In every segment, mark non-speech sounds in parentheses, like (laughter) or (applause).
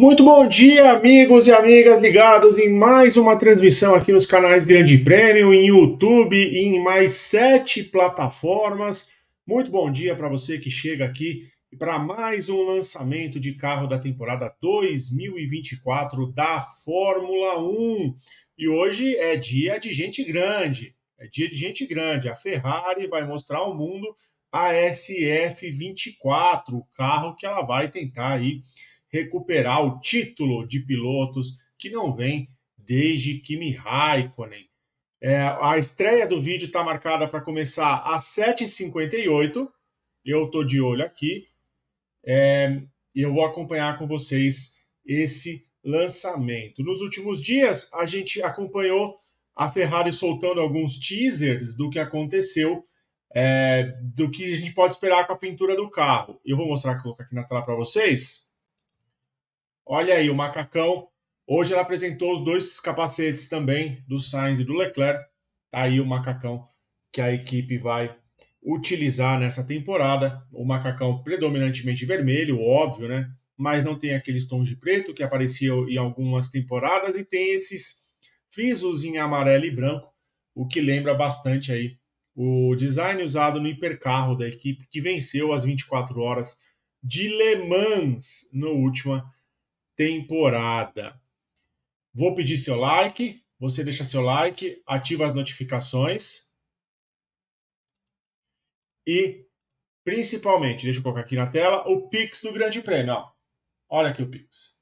Muito bom dia, amigos e amigas ligados em mais uma transmissão aqui nos canais Grande Prêmio, em YouTube e em mais sete plataformas. Muito bom dia para você que chega aqui para mais um lançamento de carro da temporada 2024 da Fórmula 1. E hoje é dia de gente grande, é dia de gente grande. A Ferrari vai mostrar ao mundo a SF24, o carro que ela vai tentar aí recuperar o título de pilotos que não vem desde Kimi Raikkonen. É, a estreia do vídeo está marcada para começar às 7h58. Eu estou de olho aqui. É, e eu vou acompanhar com vocês esse lançamento. Nos últimos dias, a gente acompanhou a Ferrari soltando alguns teasers do que aconteceu, é, do que a gente pode esperar com a pintura do carro. Eu vou mostrar, colocar aqui na tela para vocês. Olha aí, o macacão. Hoje ela apresentou os dois capacetes também, do Sainz e do Leclerc. Tá aí o macacão que a equipe vai utilizar nessa temporada. O macacão predominantemente vermelho, óbvio, né? Mas não tem aqueles tons de preto que apareciam em algumas temporadas e tem esses frisos em amarelo e branco, o que lembra bastante aí o design usado no hipercarro da equipe que venceu as 24 horas de Le Mans no última temporada. Vou pedir seu like, você deixa seu like, ativa as notificações e principalmente, deixa eu colocar aqui na tela, o Pix do Grande Prêmio. Ó. Olha aqui o Pix.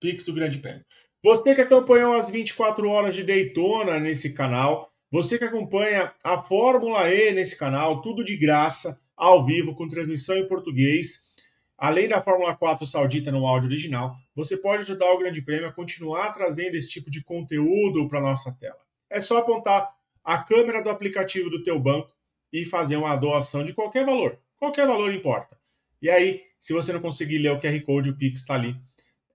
Pix do Grande Prêmio. Você que acompanhou as 24 horas de Daytona nesse canal, você que acompanha a Fórmula E nesse canal, tudo de graça, ao vivo, com transmissão em português Além da Fórmula 4 saudita no áudio original, você pode ajudar o Grande Prêmio a continuar trazendo esse tipo de conteúdo para nossa tela. É só apontar a câmera do aplicativo do teu banco e fazer uma doação de qualquer valor. Qualquer valor importa. E aí, se você não conseguir ler o QR Code, o Pix está ali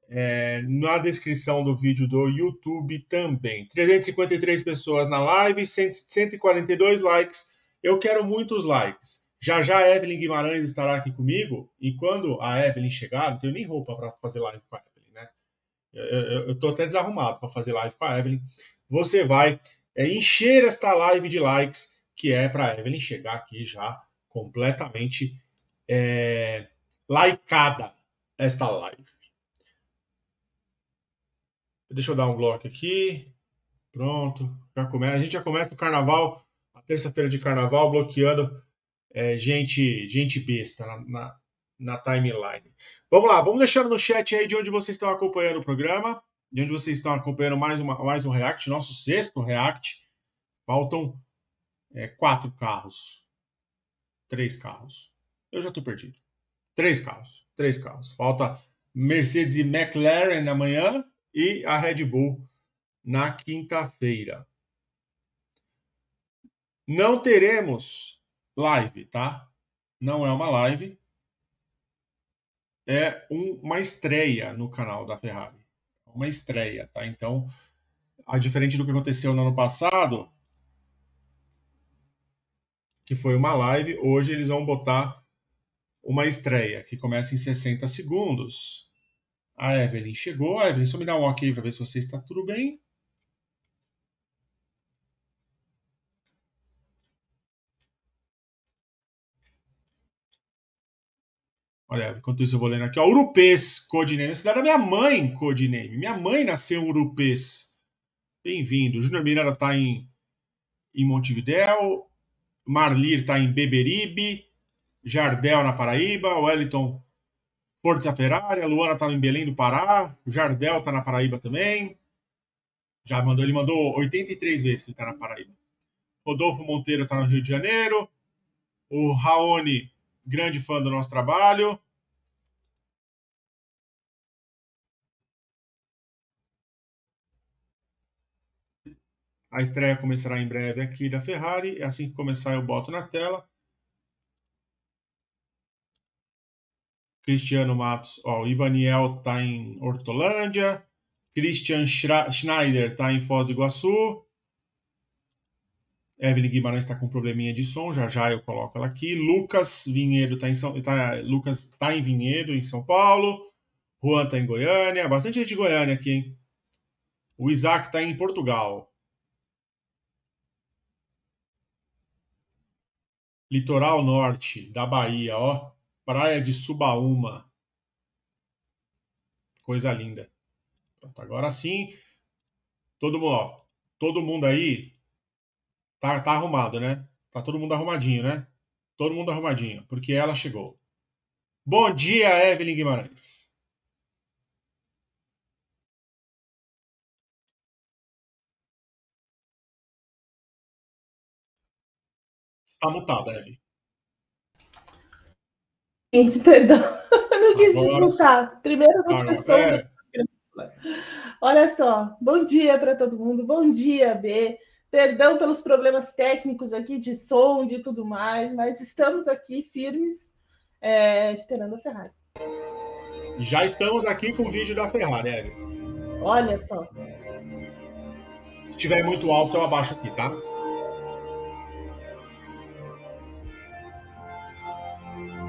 é, na descrição do vídeo do YouTube também. 353 pessoas na live, 142 likes. Eu quero muitos likes. Já já a Evelyn Guimarães estará aqui comigo, e quando a Evelyn chegar, não tenho nem roupa para fazer live com a Evelyn, né? Eu estou até desarrumado para fazer live com a Evelyn. Você vai é, encher esta live de likes, que é para a Evelyn chegar aqui já completamente é, likeada esta live. Deixa eu dar um bloco aqui. Pronto. Já. A gente já começa o carnaval, a terça-feira de carnaval, bloqueando é, gente, gente besta na, na, na, timeline. Vamos lá, vamos deixando no chat aí de onde vocês estão acompanhando o programa, de onde vocês estão acompanhando mais, uma, mais um React, nosso sexto React. Faltam é, quatro carros. Três carros. Eu já estou perdido. Três carros. Três carros. Falta Mercedes e McLaren amanhã e a Red Bull na quinta-feira. Não teremos live, tá? Não é uma live, é um, uma estreia no canal da Ferrari. Uma estreia, tá? Então, a diferente do que aconteceu no ano passado, que foi uma live, hoje eles vão botar uma estreia que começa em 60 segundos. A Evelyn chegou. A Evelyn, só me dá um ok para ver se você está tudo bem. Olha, enquanto isso eu vou lendo aqui, ó, Urupês, codename. A cidade da minha mãe, codename. Minha mãe nasceu em Urupês. Bem-vindo. Júnior Miranda está em, em Montevidéu. Marlir está em Beberibe. Jardel na Paraíba. Wellington Forza Ferrari. A Luana está em Belém do Pará. Jardel está na Paraíba também. Já mandou, ele mandou 83 vezes que ele está na Paraíba. Rodolfo Monteiro está no Rio de Janeiro. O Raoni grande fã do nosso trabalho. A estreia começará em breve aqui da Ferrari. Assim que começar, eu boto na tela. Cristiano Matos, ó, o Ivaniel está em Hortolândia. Christian Schneider está em Foz do Iguaçu. Evelyn Guimarães está com um probleminha de som, já já eu coloco ela aqui. Lucas Vinhedo está em São, tá, Lucas tá em Vinhedo, em São Paulo. Juan tá em Goiânia, bastante gente de Goiânia aqui, hein? O Isaac tá em Portugal. Litoral norte da Bahia, ó. Praia de Subaúma. Coisa linda. Pronto, agora sim. Todo mundo, ó. Todo mundo aí tá, tá arrumado, né? Tá todo mundo arrumadinho, né? Todo mundo arrumadinho, porque ela chegou. Bom dia, Evelyn Guimarães. Está mutada, Evelyn. Gente, perdão. (laughs) não quis desmutar. Primeiro notificação. É. (laughs) Olha só. Bom dia para todo mundo. Bom dia, B. Perdão pelos problemas técnicos aqui de som, de tudo mais, mas estamos aqui firmes, é, esperando a Ferrari. Já estamos aqui com o vídeo da Ferrari, Evelyn. Olha só. Se estiver muito alto, eu abaixo aqui, tá?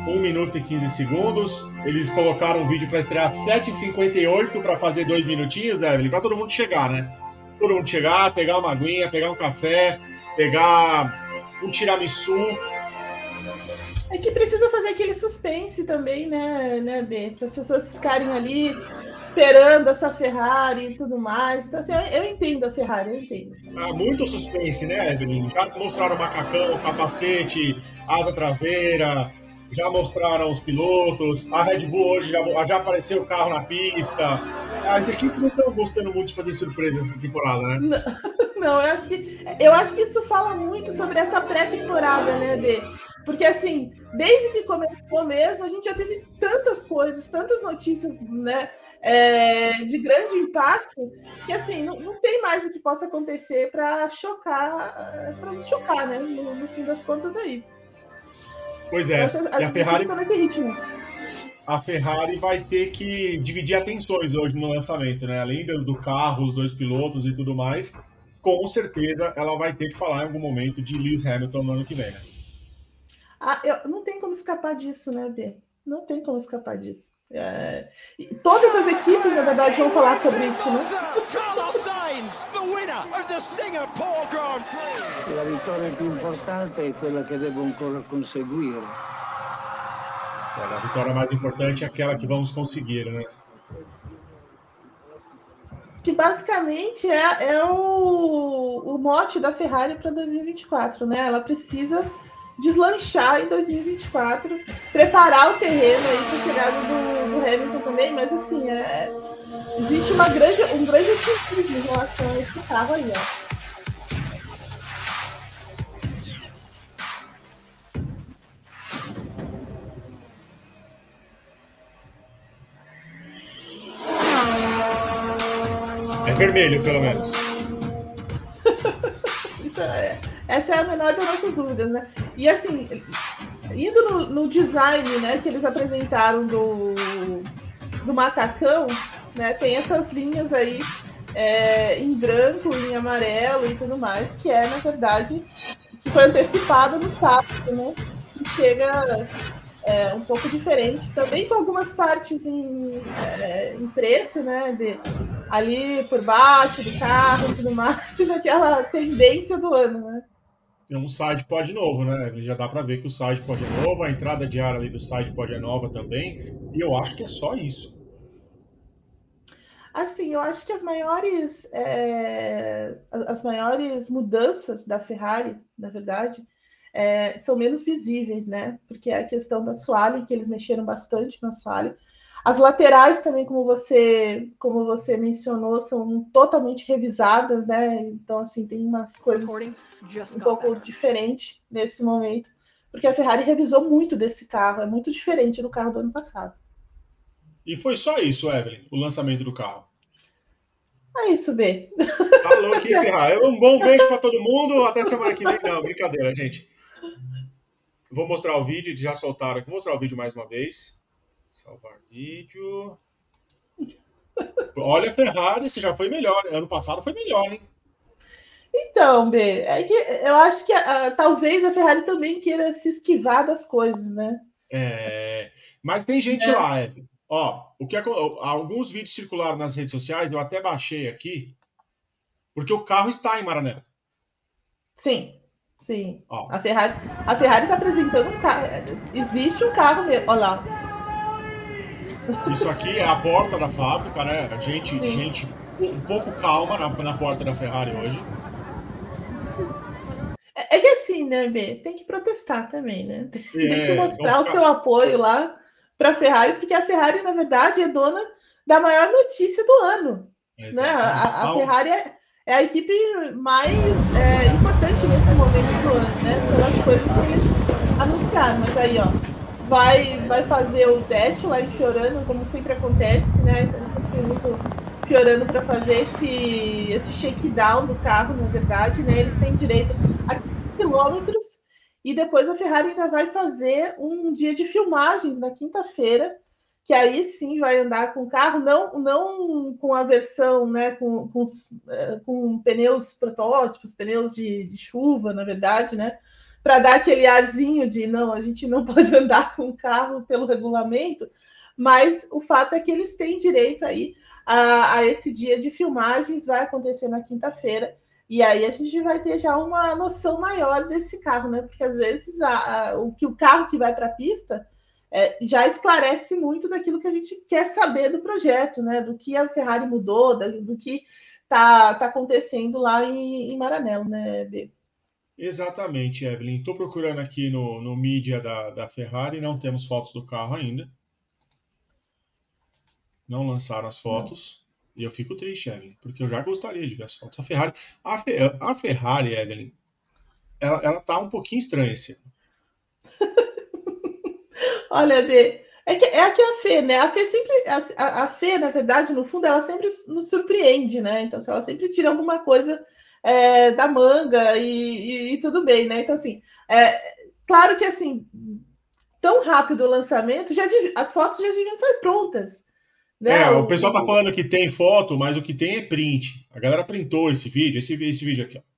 1 minuto e 15 segundos. Eles colocaram o vídeo para estrear 7h58 para fazer dois minutinhos, né, Evelyn? Para todo mundo chegar, né? Todo mundo chegar, pegar uma aguinha, pegar um café, pegar um tiramisu. É que precisa fazer aquele suspense também, né, né, B? Para as pessoas ficarem ali esperando essa Ferrari e tudo mais. Então, assim, eu, entendo a Ferrari, eu entendo. Ah, muito suspense, né, Evelyn? Já mostraram macacão, capacete, asa traseira, já mostraram os pilotos, a Red Bull hoje já, já apareceu o carro na pista. As equipes não estão gostando muito de fazer surpresas essa temporada, né? Não, (laughs) não, eu acho que eu acho que isso fala muito sobre essa pré-temporada, né, B? Porque assim, desde que começou mesmo, a gente já teve tantas coisas, tantas notícias, né? É, de grande impacto, que assim, não, não tem mais o que possa acontecer para chocar, para nos chocar, né? No, no fim das contas é isso. Pois é. e a Ferrari nesse ritmo. A Ferrari vai ter que dividir atenções hoje no lançamento, né? Além do carro, os dois pilotos e tudo mais, com certeza ela vai ter que falar em algum momento de Lewis Hamilton no ano que vem, né? Ah, eu, não tem como escapar disso, né, B? Não tem como escapar disso. É, todas as equipes, na verdade, vão falar sobre isso, né? La vittoria più importante è quella che devo ancora conseguire. A vitória mais importante é aquela que vamos conseguir, né? Que basicamente é, é o, o mote da Ferrari para 2024, né? Ela precisa deslanchar em 2024, preparar o terreno aí para a chegada do, do, Hamilton também, mas assim, é, existe uma grande, um grande otimismo em relação a esse carro aí, ó. Vermelho, pelo menos. (laughs) é, essa é a menor das nossas dúvidas, né? E assim, indo no, no, design né, que eles apresentaram do, do macacão, né, tem essas linhas aí é, em branco, em amarelo e tudo mais, que é, na verdade, que foi antecipado no sábado, né? Que chega é, um pouco diferente, também com algumas partes em, é, em preto, né? De, ali por baixo do carro e tudo mais, (laughs) aquela tendência do ano, né? é um side pod novo, né? Já dá para ver que o side pod é novo, a entrada de ar ali do side pod é nova também, e eu acho que é só isso. Assim, eu acho que as maiores é, as maiores mudanças da Ferrari, na verdade, é, são menos visíveis, né? Porque é a questão da assoalho, que eles mexeram bastante no assoalho. As laterais também, como você, como você mencionou, são totalmente revisadas, né? Então, assim, tem umas coisas um pouco diferentes nesse momento, porque a Ferrari revisou muito desse carro, é muito diferente do carro do ano passado. E foi só isso, Evelyn, o lançamento do carro. É isso, B. Tá louco, hein, Ferrari? Um bom beijo para todo mundo. Até semana que vem. Não, brincadeira, gente. Vou mostrar o vídeo, já soltaram aqui. Vou mostrar o vídeo mais uma vez. Salvar vídeo. Olha, Ferrari, você já foi melhor. Ano passado foi melhor, hein? Então, B, é que eu acho que uh, talvez a Ferrari também queira se esquivar das coisas, né? É, mas tem gente é. lá, Evan. Ó, o que alguns vídeos circularam nas redes sociais, eu até baixei aqui, porque o carro está em Maranello. Sim, sim. Ó. A Ferrari a Ferrari está apresentando um carro. Existe um carro mesmo. Olha lá. Isso aqui é a porta da fábrica, né? Gente, gente um pouco calma na, na porta da Ferrari hoje. É, é que assim, né, B? Tem que protestar também, né? Tem é, que mostrar o seu apoio lá para a Ferrari, porque a Ferrari, na verdade, é dona da maior notícia do ano. É, né? A, a, Ferrari é, é, a equipe mais é, né? Pelas coisas que anunciaram. Mas aí, ó, vai, vai fazer o teste lá em Fiorano, como sempre acontece, né? Então, Fiorano para fazer esse, esse shakedown do carro, na verdade, né? Eles têm direito a quilômetros e depois a Ferrari ainda vai fazer um dia de filmagens na quinta-feira, que aí sim vai andar com o carro, não, não com a versão, né, com, com, eh, com pneus protótipos, pneus de, de chuva, na verdade, né, para dar aquele arzinho de não, a gente não (laughs) pode andar com o carro pelo regulamento, mas o fato é que eles têm direito aí a, a esse dia de filmagens, vai acontecer na quinta-feira, e aí a gente vai ter já uma noção maior desse carro, né? Porque às vezes a, a, o que o carro que vai para a pista é, já esclarece muito daquilo que a gente quer saber do projeto, né? Do que a Ferrari mudou, do, que está tá acontecendo lá em, em Maranello, né? Exatamente, Evelyn. Estou procurando aqui no, no mídia da, da Ferrari, não temos fotos do carro ainda. Não lançaram as fotos. E eu fico triste, Evelyn, porque eu já gostaria de ver as fotos. A Ferrari, a, a Ferrari, Evelyn, ela, ela tá um pouquinho estranha esse ano. Olha, Bê, é que é aqui a Fê, né? A Fê sempre, a, a Fê, na verdade, no fundo, ela sempre nos surpreende, né? Então, se ela sempre tira alguma coisa é, da manga e, e, e, tudo bem, né? Então, assim, é, claro que assim, tão rápido o lançamento, já as fotos já deviam estar prontas. Né? É, o pessoal tá falando que tem foto, mas o que tem é print. A galera printou esse vídeo, esse, esse vídeo aqui, ó.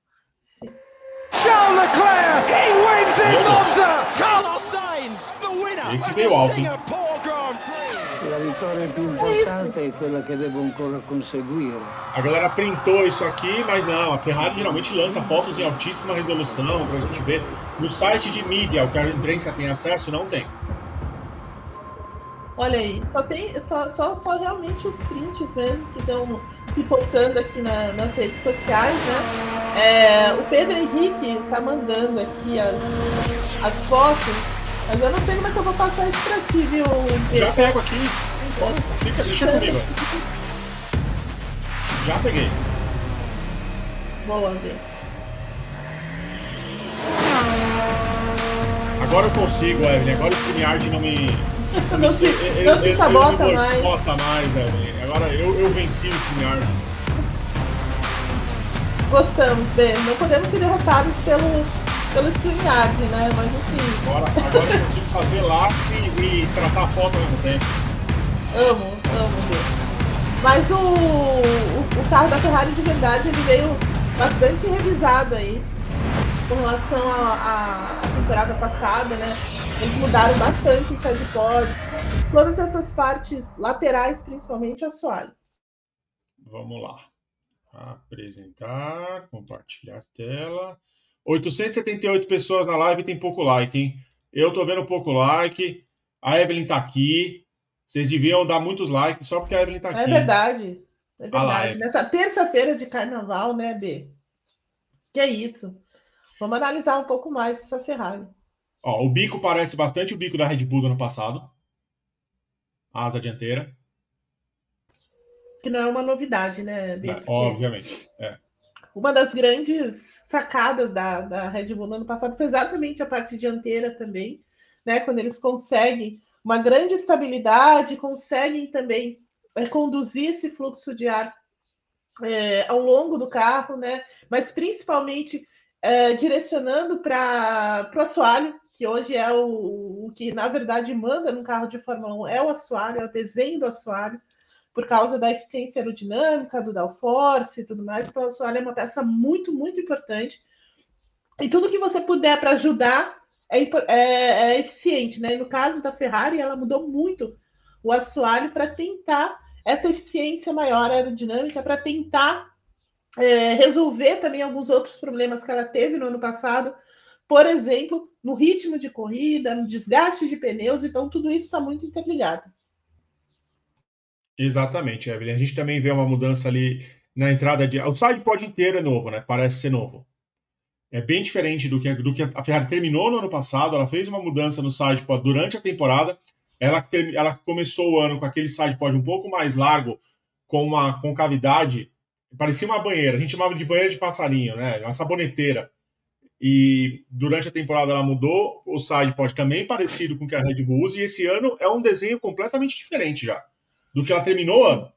Charles Leclerc, he wins in Monza. Carlos Sainz, the winner esse veio alto, Singapore Grand Prix. A vitória più importante é quella che devo ancora conseguire. A galera printou isso aqui, mas não, a Ferrari geralmente lança fotos em altíssima resolução pra gente ver. No site de mídia, o que a imprensa tem acesso, não tem. Olha aí, só tem só, só, só realmente os prints mesmo que estão pipocando aqui na, nas redes sociais, né? É, o Pedro Henrique tá mandando aqui as, as fotos, mas eu não sei como é que eu vou passar isso pra ti, viu, Pedro? Já pego aqui. Fica, deixa comigo. Já peguei. Boa, ver. Agora eu consigo, Evelyn. Agora o StreamYard não me (laughs) não te, não te sabota mais. Sabota mais. Agora eu, eu venci o StreamYard. Gostamos, B. Não podemos ser derrotados pelo, pelo StreamYard, né? Mas assim. Agora, agora eu consigo fazer lá e, e tratar a foto ao mesmo tempo. Amo, amo, B. Mas o, o, o carro da Ferrari de verdade ele veio bastante revisado aí com relação à temporada passada, né? Eles mudaram bastante o sidepods, todas essas partes laterais, principalmente o assoalho. Vamos lá. Apresentar, compartilhar tela. 878 pessoas na live tem pouco like, hein? Eu tô vendo pouco like. A Evelyn tá aqui. Vocês deviam dar muitos likes só porque a Evelyn tá é aqui. É verdade. É verdade. Lá, Nessa terça-feira de carnaval, né, B? Que é isso. Vamos analisar um pouco mais essa Ferrari. Ó, o bico parece bastante o bico da Red Bull do ano passado. A asa dianteira. Que não é uma novidade, né, É, obviamente. É. Uma das grandes sacadas da, da Red Bull no ano passado foi exatamente a parte dianteira também, né? Quando eles conseguem uma grande estabilidade, conseguem também é, conduzir esse fluxo de ar é, ao longo do carro, né? Mas principalmente é, direcionando para o assoalho, que hoje é o, o, que, na verdade, manda no carro de Fórmula 1, é o assoalho, é o desenho do assoalho, por causa da eficiência aerodinâmica, do downforce e tudo mais. Então, o assoalho é uma peça muito, muito importante. E tudo que você puder para ajudar é, é, é, eficiente, né? No caso da Ferrari, ela mudou muito o assoalho para tentar essa eficiência maior aerodinâmica, para tentar é, resolver também alguns outros problemas que ela teve no ano passado, por exemplo, no ritmo de corrida, no desgaste de pneus, então tudo isso está muito interligado. Exatamente, Evelyn. A gente também vê uma mudança ali na entrada de. O sidepod inteiro é novo, né? Parece ser novo. É bem diferente do que, do que a Ferrari terminou no ano passado. Ela fez uma mudança no sidepod durante a temporada. Ela, ela começou o ano com aquele sidepod um pouco mais largo, com uma concavidade. Parecia uma banheira. A gente chamava de banheira de passarinho, né? Uma saboneteira. E durante a temporada ela mudou o sidepod também parecido com o que a Red Bull usa. E esse ano é um desenho completamente diferente já do que ela terminou o ano.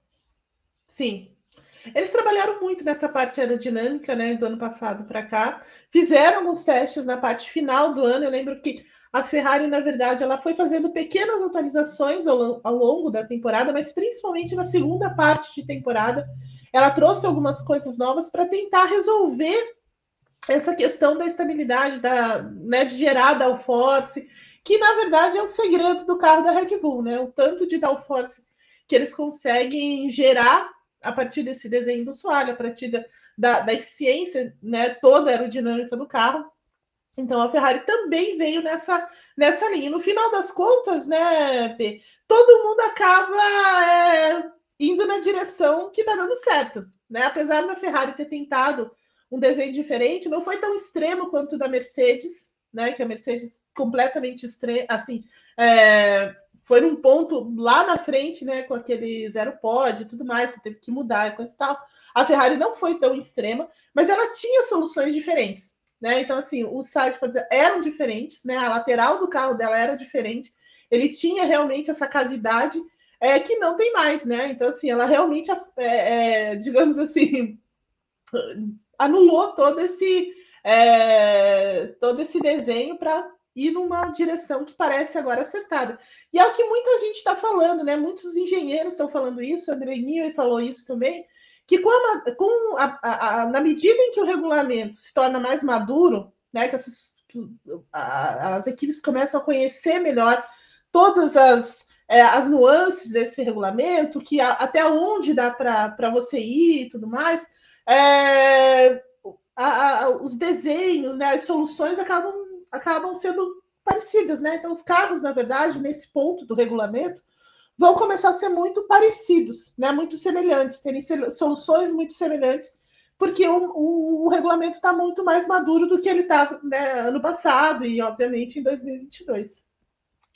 Sim. Eles trabalharam muito nessa parte aerodinâmica, né, do ano passado para cá. Fizeram alguns testes na parte final do ano. Eu lembro que a Ferrari, na verdade, ela foi fazendo pequenas atualizações ao, ao longo da temporada, mas principalmente na segunda parte de temporada, ela trouxe algumas coisas novas para tentar resolver essa questão da estabilidade, da, né, de gerar downforce, que na verdade é o segredo do carro da Red Bull, né? O tanto de downforce que eles conseguem gerar a partir desse desenho do soalho, a partir da, da, da eficiência né, toda aerodinâmica do carro. Então a Ferrari também veio nessa, nessa linha. No final das contas, né, todo mundo acaba é, indo na direção que está dando certo. Né? Apesar da Ferrari ter tentado um desenho diferente, não foi tão extremo quanto o da Mercedes, né? Que a Mercedes completamente extrema, assim, é, foi num ponto lá na frente, né, com aquele zero pod e tudo mais, você teve que mudar e coisa e tal. A Ferrari não foi tão extrema, mas ela tinha soluções diferentes, né? Então, assim, os sidepods eram diferentes, né? A lateral do carro dela era diferente. Ele tinha realmente essa cavidade é, que não tem mais, né? Então, assim, ela realmente, é, é, digamos assim, anulou todo esse, é, todo esse desenho para ir numa direção que parece agora acertada. E é o que muita gente está falando, né? Muitos engenheiros estão falando isso, André Newey falou isso também, que com, a, com a, a, na medida em que o regulamento se torna mais maduro, né? Que as, as equipes começam a conhecer melhor todas as, é, as nuances desse regulamento, que até onde dá para você ir e tudo mais, é, os desenhos, né, as soluções acabam acabam sendo parecidas, né? Então, os carros, na verdade, nesse ponto do regulamento, vão começar a ser muito parecidos, né? Muito semelhantes, terem soluções muito semelhantes, porque o, o, o regulamento está muito mais maduro do que ele estava né, ano passado e, obviamente, em 2022.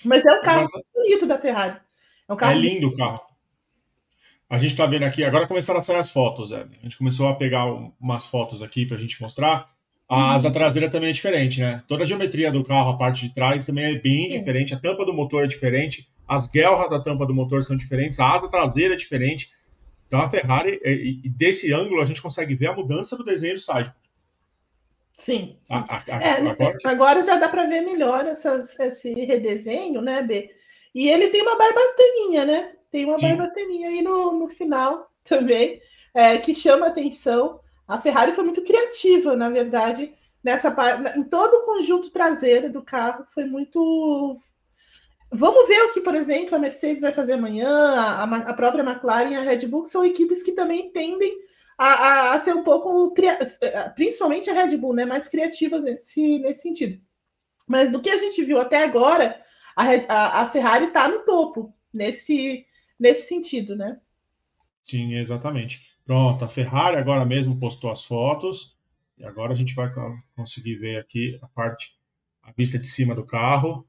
Mas é um carro Exato. bonito da Ferrari. É, um carro é lindo o carro. A gente está vendo aqui, agora começaram a sair as fotos, A gente começou a pegar umas fotos aqui para a gente mostrar. A asa traseira também é diferente, né? Toda a geometria do carro, a parte de trás também é bem Sim. diferente, a tampa do motor é diferente, as guelras da tampa do motor são diferentes, a asa traseira é diferente. Então a Ferrari, e, desse ângulo, a gente consegue ver a mudança do desenho do side. Sim. sim. A, a, é, agora... agora... já dá para ver melhor essas, esse redesenho, né, B? E ele tem uma barbataninha, né? Tem uma sim. barbataninha aí no, no final também, é, que chama atenção. A Ferrari foi muito criativa, na verdade, nessa parte, em todo o conjunto traseiro do carro, foi muito. Vamos ver o que, por exemplo, a Mercedes vai fazer amanhã, a, a própria McLaren e a Red Bull, que são equipes que também tendem a, a, a, ser um pouco, principalmente a Red Bull, né, mais criativas nesse, nesse sentido. Mas do que a gente viu até agora, a, a, a Ferrari está no topo nesse, nesse sentido, né? Sim, exatamente. Pronto, a Ferrari agora mesmo postou as fotos. E agora a gente vai conseguir ver aqui a parte, a vista de cima do carro.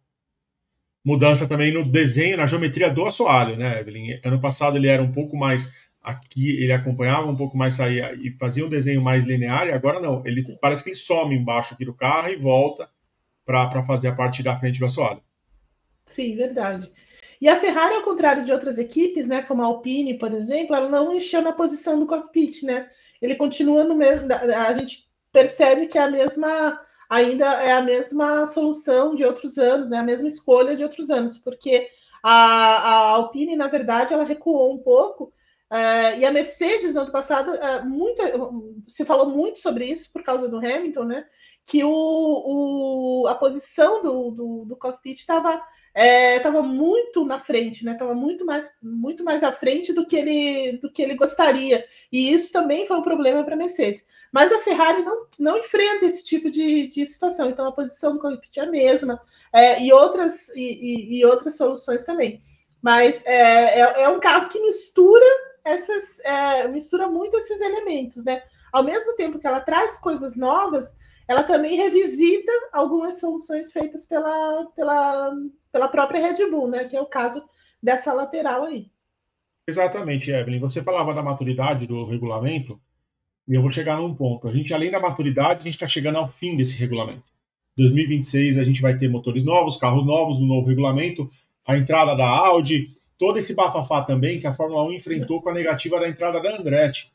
Mudança também no desenho, na geometria do assoalho, né, Evelyn? Ano passado ele era um pouco mais aqui, ele acompanhava um pouco mais, saía e fazia um desenho mais linear, e agora não. Ele parece que ele some embaixo aqui do carro e volta para fazer a parte da frente do assoalho. Sim, verdade. E a Ferrari, ao contrário de outras equipes, né, como a Alpine, por exemplo, ela não encheu na posição do cockpit, né? Ele continua no mesmo. A gente percebe que é a mesma, ainda é a mesma solução de outros anos, né? A mesma escolha de outros anos, porque a, a Alpine, na verdade, ela recuou um pouco. Uh, e a Mercedes, no ano passado, uh, muita, se falou muito sobre isso por causa do Hamilton, né? Que o, o a posição do, do, do cockpit estava estava é, muito na frente, né? Estava muito mais, muito mais à frente do que ele, do que ele gostaria. E isso também foi um problema para a Mercedes. Mas a Ferrari não, não enfrenta esse tipo de, de situação. Então a posição do cockpit é a mesma é, e outras e, e, e, outras soluções também. Mas é, é, é um carro que mistura essas é, mistura muito esses elementos, né? Ao mesmo tempo que ela traz coisas novas, ela também revisita algumas soluções feitas pela, pela, pela própria Red Bull, né? Que é o caso dessa lateral aí. Exatamente, Evelyn. Você falava da maturidade do regulamento, e eu vou chegar num ponto. A gente, além da maturidade, a gente está chegando ao fim desse regulamento. 2026 a gente vai ter motores novos, carros novos, um novo regulamento, a entrada da Audi, todo esse bafafá também que a Fórmula 1 enfrentou com a negativa da entrada da Andretti.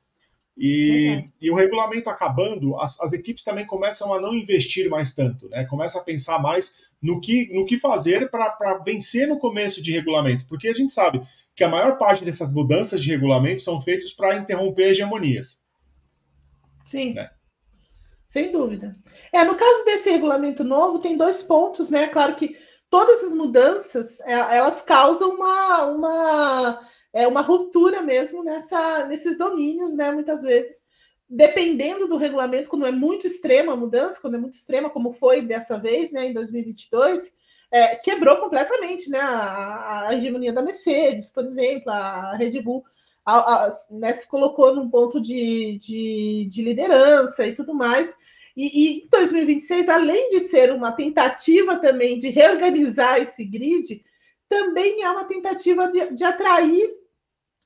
E, e o regulamento acabando, as, as, equipes também começam a não investir mais tanto, né? Começa a pensar mais no que, no que fazer para vencer no começo de regulamento, porque a gente sabe que a maior parte dessas mudanças de regulamento são feitas para interromper hegemonias. Sim. Né? Sem dúvida. É, no caso desse regulamento novo, tem dois pontos, né? Claro que todas as mudanças é, elas causam uma, uma é uma ruptura mesmo nessa, nesses domínios, né? Muitas vezes, dependendo do regulamento, quando é muito extrema a mudança, quando é muito extrema, como foi dessa vez, né, em 2022, é, quebrou completamente né, a, a, hegemonia da Mercedes, por exemplo, a Red Bull a, a, né, se colocou num ponto de, de, de liderança e tudo mais. E, e 2026, além de ser uma tentativa também de reorganizar esse grid, também é uma tentativa de, de atrair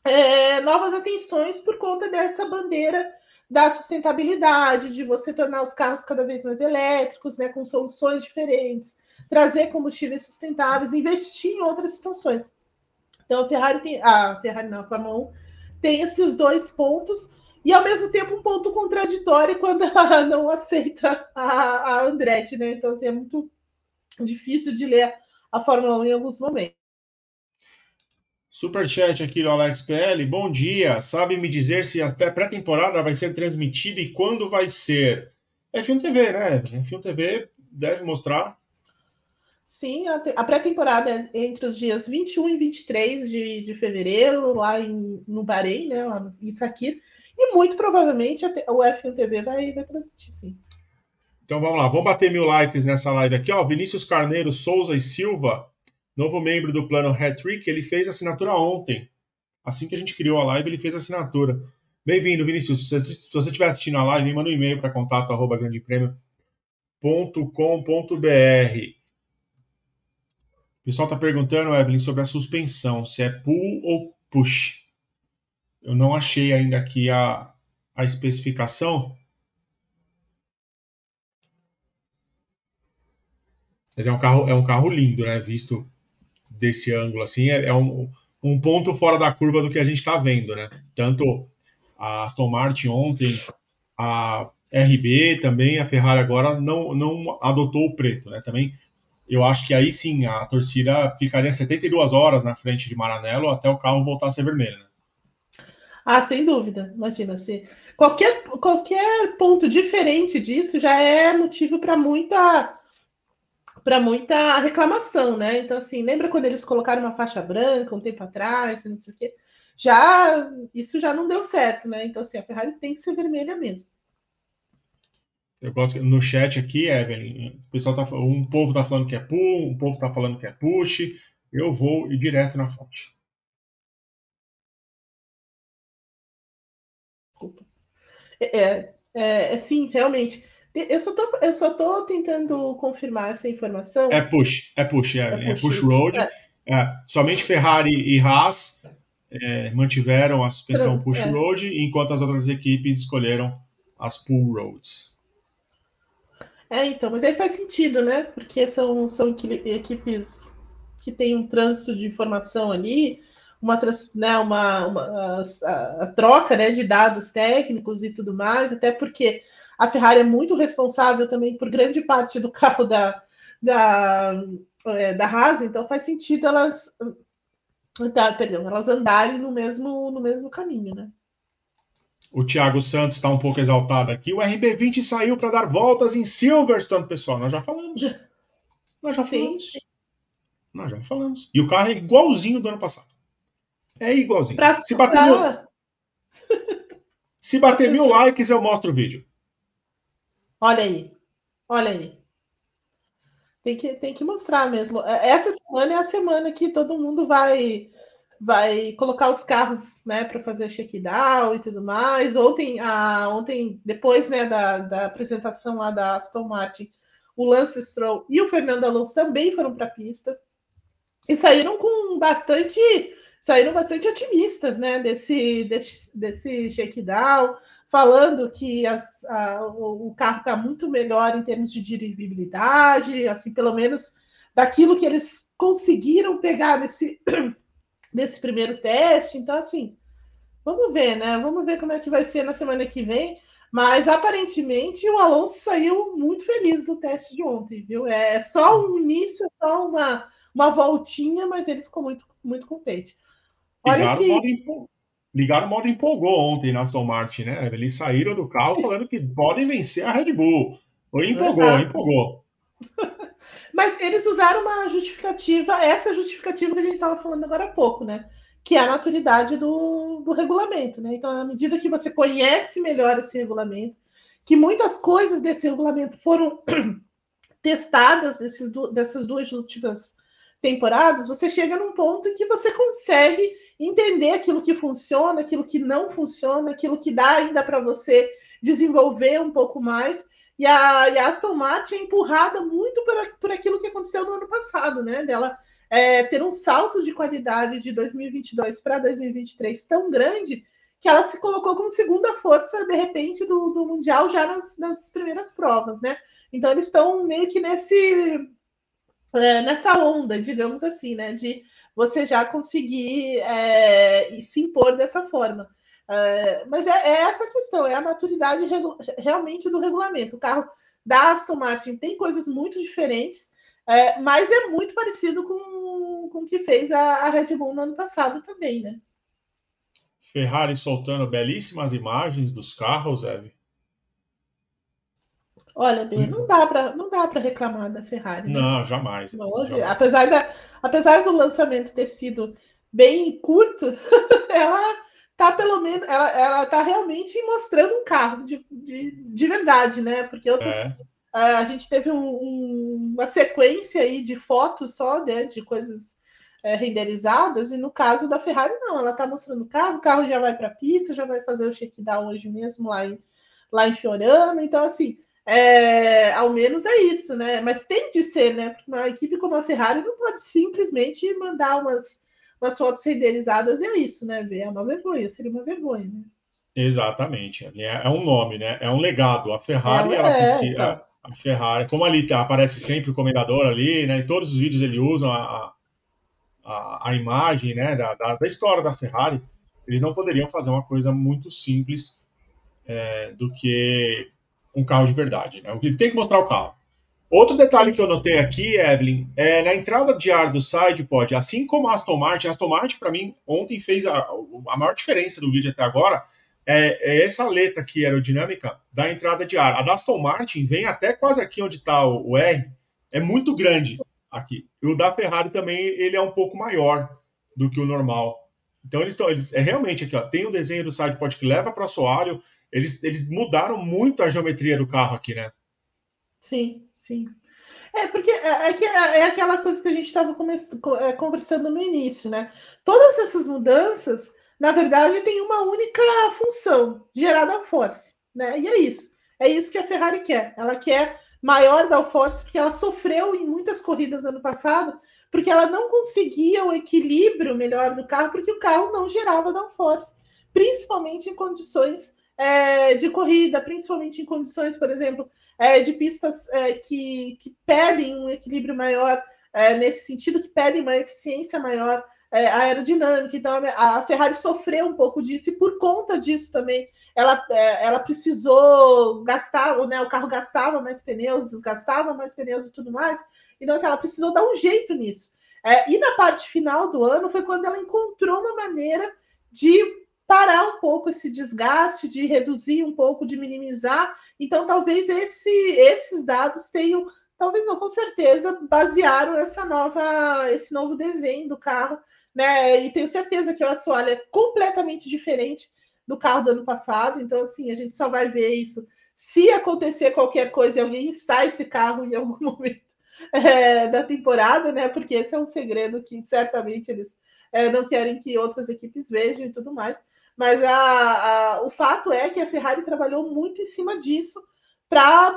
é, novas atenções por conta dessa bandeira da sustentabilidade, de você tornar os carros cada vez mais elétricos, né, com soluções diferentes, trazer combustíveis sustentáveis, investir em outras situações. Então a Ferrari tem, a Ferrari não, a Fórmula 1 tem esses dois pontos e ao mesmo tempo um ponto contraditório quando (laughs) ela não aceita a, a Andretti, né? Então assim, é muito difícil de ler a Fórmula 1 em alguns momentos. Superchat aqui do Alex PL. Bom dia. Sabe me dizer se até pré-temporada vai ser transmitida e quando vai ser? F1 TV, né? F1 TV deve mostrar. Sim, a, pré-temporada é entre os dias 21 e 23 de, de fevereiro, lá em, no Bahrein, né? Lá no, em Sakir. E muito provavelmente o F1 TV vai, vai transmitir, sim. Então vamos lá, vamos bater mil likes nessa live aqui. Ó, Vinícius Carneiro, Souza e Silva novo membro do plano Hattrick, ele fez assinatura ontem. Assim que a gente criou a live, ele fez assinatura. Bem-vindo, Vinícius. Se você estiver assistindo a live, manda um e-mail para contato arroba grandepremio.com.br. O pessoal está perguntando, Evelyn, sobre a suspensão, se é pull ou push. Eu não achei ainda aqui a, a especificação. Mas é um carro, é um carro lindo, né? Visto desse ângulo assim é, é um, um ponto fora da curva do que a gente está vendo, né? Tanto a Aston Martin ontem, a RB também, a Ferrari agora não, não adotou o preto, né? Também eu acho que aí sim a torcida ficaria 72 horas na frente de Maranello até o carro voltar a ser vermelho, né? Ah, sem dúvida. Imagina se qualquer, qualquer ponto diferente disso já é motivo para muita para muita reclamação, né? Então, assim, lembra quando eles colocaram uma faixa branca um tempo atrás, não sei o quê? Já, isso já não deu certo, né? Então, assim, a Ferrari tem que ser vermelha mesmo. Eu gosto no chat aqui, Evelyn, o pessoal tá um povo tá falando que é pull, um povo tá falando que é push. Eu vou ir direto na fonte. Desculpa. É, é, é, sim, realmente. Eu só, tô, eu só tô tentando confirmar essa informação. É push, é push, é, é push, é push road. É. É, somente Ferrari e Haas é, mantiveram a suspensão push road, enquanto as outras equipes escolheram as pull roads. É, então, mas aí faz sentido, né? Porque são, são equipes que têm um trânsito de informação ali, uma, né, uma, uma a, a, troca né, de dados técnicos e tudo mais, até porque a Ferrari é muito responsável também por grande parte do carro da, da, é, da Haas, então faz sentido elas, tá, perdão, elas andarem no mesmo, no mesmo caminho, né? O Thiago Santos está um pouco exaltado aqui. O RB20 saiu para dar voltas em Silverstone, pessoal. Nós já falamos. Nós já falamos. Sim. Nós já falamos. E o carro é igualzinho do ano passado. É igualzinho. Pra se bater, mil... se bater mil (laughs) likes, eu mostro o vídeo. Olha aí. Olha aí. Tem que, tem que mostrar mesmo. É, essa semana é a semana que todo mundo vai vai colocar os carros né, para fazer check-down e tudo mais. Ontem, a, ontem depois né, da, da apresentação lá da Aston Martin, o Lance Stroll e o Fernando Alonso também foram para a pista e saíram com bastante saíram bastante otimistas né, desse, desse, desse shakedown, falando que as, a, o carro está muito melhor em termos de dirigibilidade, assim, pelo menos daquilo que eles conseguiram pegar nesse, (clears throat) nesse primeiro teste. Então, assim, vamos ver, né? Vamos ver como é que vai ser na semana que vem. Mas aparentemente o Alonso saiu muito feliz do teste de ontem, viu? É só um início, só uma, uma voltinha, mas ele ficou muito, muito contente. Olha que... ligaram o modo empolgou ontem na Aston Martin, né? Eles saíram do carro falando que podem vencer a Red Bull. Ou empolgou, Exato. empolgou. (laughs) Mas eles usaram uma justificativa, essa justificativa que a gente estava falando agora há pouco, né? Que é a maturidade do, do regulamento, né? Então, à medida que você conhece melhor esse regulamento, que muitas coisas desse regulamento foram (clears throat) testadas desses, dessas duas últimas temporadas, você chega num ponto em que você consegue entender aquilo que funciona, aquilo que não funciona, aquilo que dá ainda para você desenvolver um pouco mais. E a, e a Aston Martin é empurrada muito por, por aquilo que aconteceu no ano passado, né? Dela é, ter um salto de qualidade de 2022 para 2023 tão grande que ela se colocou como segunda força, de repente, do, do Mundial já nas, nas primeiras provas, né? Então eles estão meio que nesse nessa onda, digamos assim, né? De você já conseguir é, se impor dessa forma. É, mas é, é, essa questão, é a maturidade realmente do regulamento. O carro da Aston Martin tem coisas muito diferentes, é, mas é muito parecido com, com o que fez a, a Red Bull no ano passado também, né? Ferrari soltando belíssimas imagens dos carros, Eve. Olha, bem, não dá para não dá para reclamar da Ferrari. Né? Não, jamais. Hoje, jamais. apesar da apesar do lançamento ter sido bem curto, (laughs) ela tá pelo menos ela, ela tá realmente mostrando um carro de, de, de verdade, né? Porque outros é. a gente teve um, um, uma sequência aí de fotos só, né, de coisas é, renderizadas, e no caso da Ferrari, não, ela tá mostrando o carro, o carro já vai para a pista, já vai fazer o check-down hoje mesmo lá em, lá em Fiorano, então assim, é, ao menos é isso, né? Mas tem de ser, né? Porque uma equipe como a Ferrari não pode simplesmente mandar umas, umas fotos renderizadas e é isso, né? É uma vergonha, seria uma vergonha, né? Exatamente. É, é um nome, né? É um legado. A Ferrari, é, ela é, precisa, então. a Ferrari, como ali tá, aparece sempre o comendador ali, né? Em todos os vídeos ele usa a, a, a imagem, né? Da, da, da, história da Ferrari. Eles não poderiam fazer uma coisa muito simples é, do que um carro de verdade. Né? Ele tem que mostrar o carro. Outro detalhe que eu notei aqui, Evelyn, é na entrada de ar do SidePod, assim como a Aston Martin, a Aston Martin, para mim, ontem fez a, a maior diferença do vídeo até agora, é, é, essa aleta aqui aerodinâmica da entrada de ar. A da Aston Martin vem até quase aqui onde está o, o, R, é muito grande aqui. E o da Ferrari também, ele é um pouco maior do que o normal. Então eles estão, eles, é realmente aqui, ó, tem o um desenho do SidePod que leva para assoalho, eles, eles mudaram muito a geometria do carro aqui, né? Sim, sim. É, porque é, é, é aquela coisa que a gente estava é, conversando no início, né? Todas essas mudanças, na verdade, têm uma única função, gerar downforce, né? E é isso. É isso que a Ferrari quer. Ela quer maior downforce, porque ela sofreu em muitas corridas ano passado, porque ela não conseguia o equilíbrio melhor do carro, porque o carro não gerava downforce, principalmente em condições é, de corrida, principalmente em condições, por exemplo, é, de pistas é, que, que pedem um equilíbrio maior, é, nesse sentido, que pedem uma eficiência maior é, aerodinâmica. Então, a Ferrari sofreu um pouco disso, e por conta disso também, ela, é, ela precisou gastar, né, o carro gastava mais pneus, desgastava mais pneus e tudo mais. Então, assim, ela precisou dar um jeito nisso. e na parte final do ano foi quando ela encontrou uma maneira de parar um pouco esse desgaste, de reduzir um pouco, de minimizar. Então, talvez esse, esses dados tenham talvez não, com certeza, basearam essa nova, esse novo desenho do carro, né? E tenho certeza que o assoalho é completamente diferente do carro do ano passado. Então, assim, a gente só vai ver isso se acontecer qualquer coisa e alguém sai esse carro em algum (laughs) momento é, da temporada, né? Porque esse é um segredo que certamente eles é, não querem que outras equipes vejam e tudo mais. Mas a, a, o fato é que a Ferrari trabalhou muito em cima disso para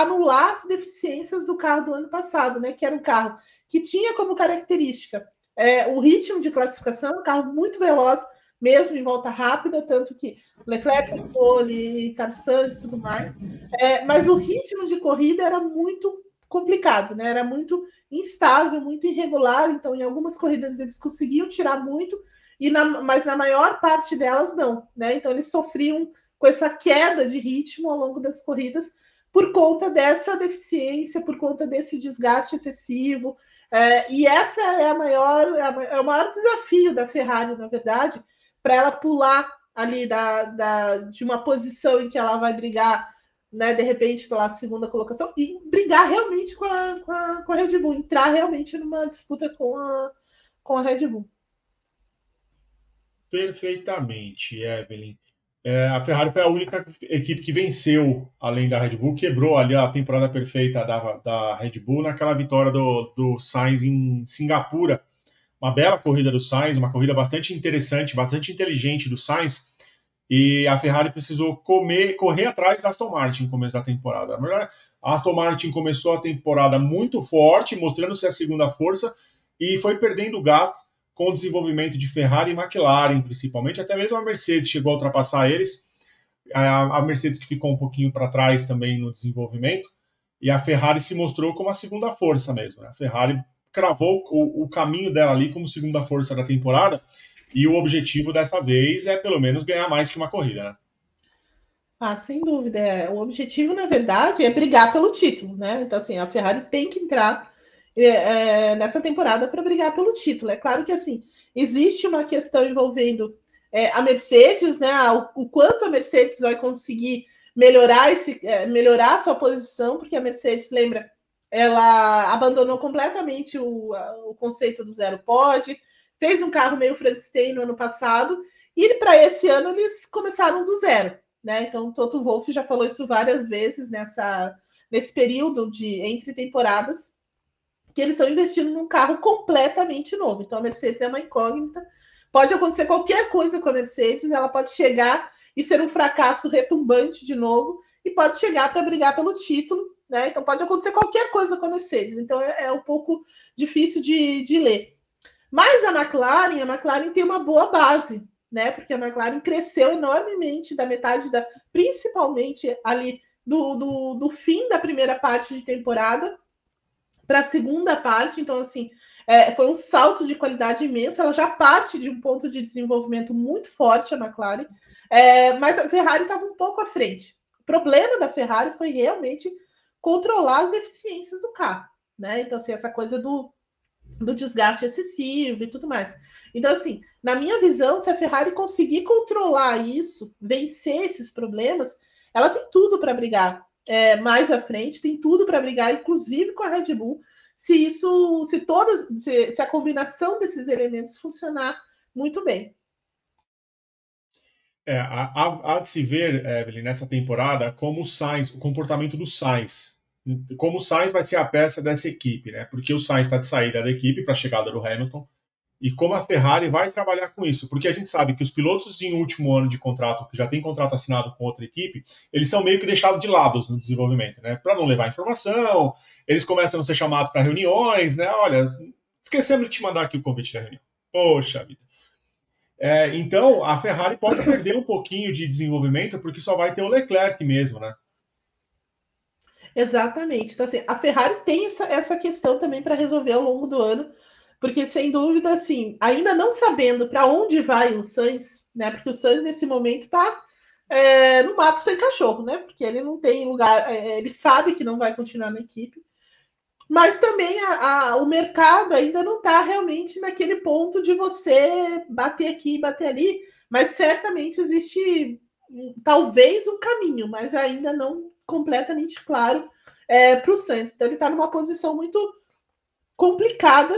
anular as deficiências do carro do ano passado, né? Que era um carro que tinha como característica é, o ritmo de classificação, um carro muito veloz, mesmo em volta rápida, tanto que Leclerc, Pole, Carlos e tudo mais. É, mas o ritmo de corrida era muito complicado, né? Era muito instável, muito irregular. Então, em algumas corridas eles conseguiam tirar muito, e na, mas na maior parte delas não, né? Então eles sofriam com essa queda de ritmo ao longo das corridas por conta dessa deficiência, por conta desse desgaste excessivo. É, e essa é a maior, é, é o maior desafio da Ferrari, na verdade, para ela pular ali da, da, de uma posição em que ela vai brigar, né, de repente, pela segunda colocação, e brigar realmente com a, com a, com a Red Bull, entrar realmente numa disputa com a, com a Red Bull. Perfeitamente, Evelyn. É, a Ferrari foi a única equipe que venceu, além da Red Bull, quebrou ali a temporada perfeita da, da Red Bull naquela vitória do, do Sainz em Singapura. Uma bela corrida do Sainz, uma corrida bastante interessante, bastante inteligente do Sainz. E a Ferrari precisou comer, correr atrás da Aston Martin no começo da temporada. A, melhor, a Aston Martin começou a temporada muito forte, mostrando-se a segunda força, e foi perdendo gasto com o desenvolvimento de Ferrari e McLaren, principalmente, até mesmo a Mercedes chegou a ultrapassar eles. A, Mercedes que ficou um pouquinho para trás também no desenvolvimento, e a Ferrari se mostrou como a segunda força mesmo. Né? A Ferrari cravou o, o caminho dela ali como segunda força da temporada, e o objetivo dessa vez é pelo menos ganhar mais que uma corrida, né? Ah, sem dúvida. É. O objetivo, na verdade, é brigar pelo título, né? Então, assim, a Ferrari tem que entrar é, é, nessa temporada para brigar pelo título. É claro que assim existe uma questão envolvendo é, a Mercedes, né? O, o, quanto a Mercedes vai conseguir melhorar esse, é, melhorar sua posição, porque a Mercedes lembra, ela abandonou completamente o, o conceito do zero pod, fez um carro meio Frankenstein no ano passado e para esse ano eles começaram do zero, né? Então Toto Wolff já falou isso várias vezes nessa nesse período de entre temporadas que eles estão investindo num carro completamente novo. Então a Mercedes é uma incógnita. Pode acontecer qualquer coisa com a Mercedes, ela pode chegar e ser um fracasso retumbante de novo, e pode chegar para brigar pelo título, né? Então pode acontecer qualquer coisa com a Mercedes. Então é, é um pouco difícil de, de ler. Mas a McLaren, a McLaren tem uma boa base, né? Porque a McLaren cresceu enormemente da metade da, principalmente ali do, do, do fim da primeira parte de temporada para a segunda parte. Então, assim, é, foi um salto de qualidade imenso. Ela já parte de um ponto de desenvolvimento muito forte, a McLaren, é, mas a Ferrari estava um pouco à frente. O problema da Ferrari foi realmente controlar as deficiências do carro, né? Então, assim, essa coisa do, do desgaste excessivo e tudo mais. Então, assim, na minha visão, se a Ferrari conseguir controlar isso, vencer esses problemas, ela tem tudo para brigar é, mais à frente, tem tudo para brigar, inclusive com a Red Bull, se isso, se todas, se, se a combinação desses elementos funcionar muito bem. É, há, há de se ver, Evelyn, nessa temporada, como o Sainz, o comportamento do Sainz. Como o Sainz vai ser a peça dessa equipe, né? Porque o Sainz está de saída da equipe para a chegada do Hamilton e como a Ferrari vai trabalhar com isso, porque a gente sabe que os pilotos em último ano de contrato, que já tem contrato assinado com outra equipe, eles são meio que deixados de lado no desenvolvimento, né? Para não levar informação, eles começam a ser chamados para reuniões, né? Olha, esquecemos de te mandar aqui o convite da reunião. Poxa vida. É, então, a Ferrari pode perder um pouquinho de desenvolvimento, porque só vai ter o Leclerc mesmo, né? Exatamente. Então, assim, a Ferrari tem essa, essa questão também para resolver ao longo do ano porque sem dúvida, assim, ainda não sabendo para onde vai o Sainz, né? Porque o Sainz nesse momento está é, no mato sem cachorro, né? Porque ele não tem lugar, é, ele sabe que não vai continuar na equipe, mas também a, a, o mercado ainda não está realmente naquele ponto de você bater aqui e bater ali, mas certamente existe talvez um caminho, mas ainda não completamente claro é, para o Sainz. Então ele está numa posição muito complicada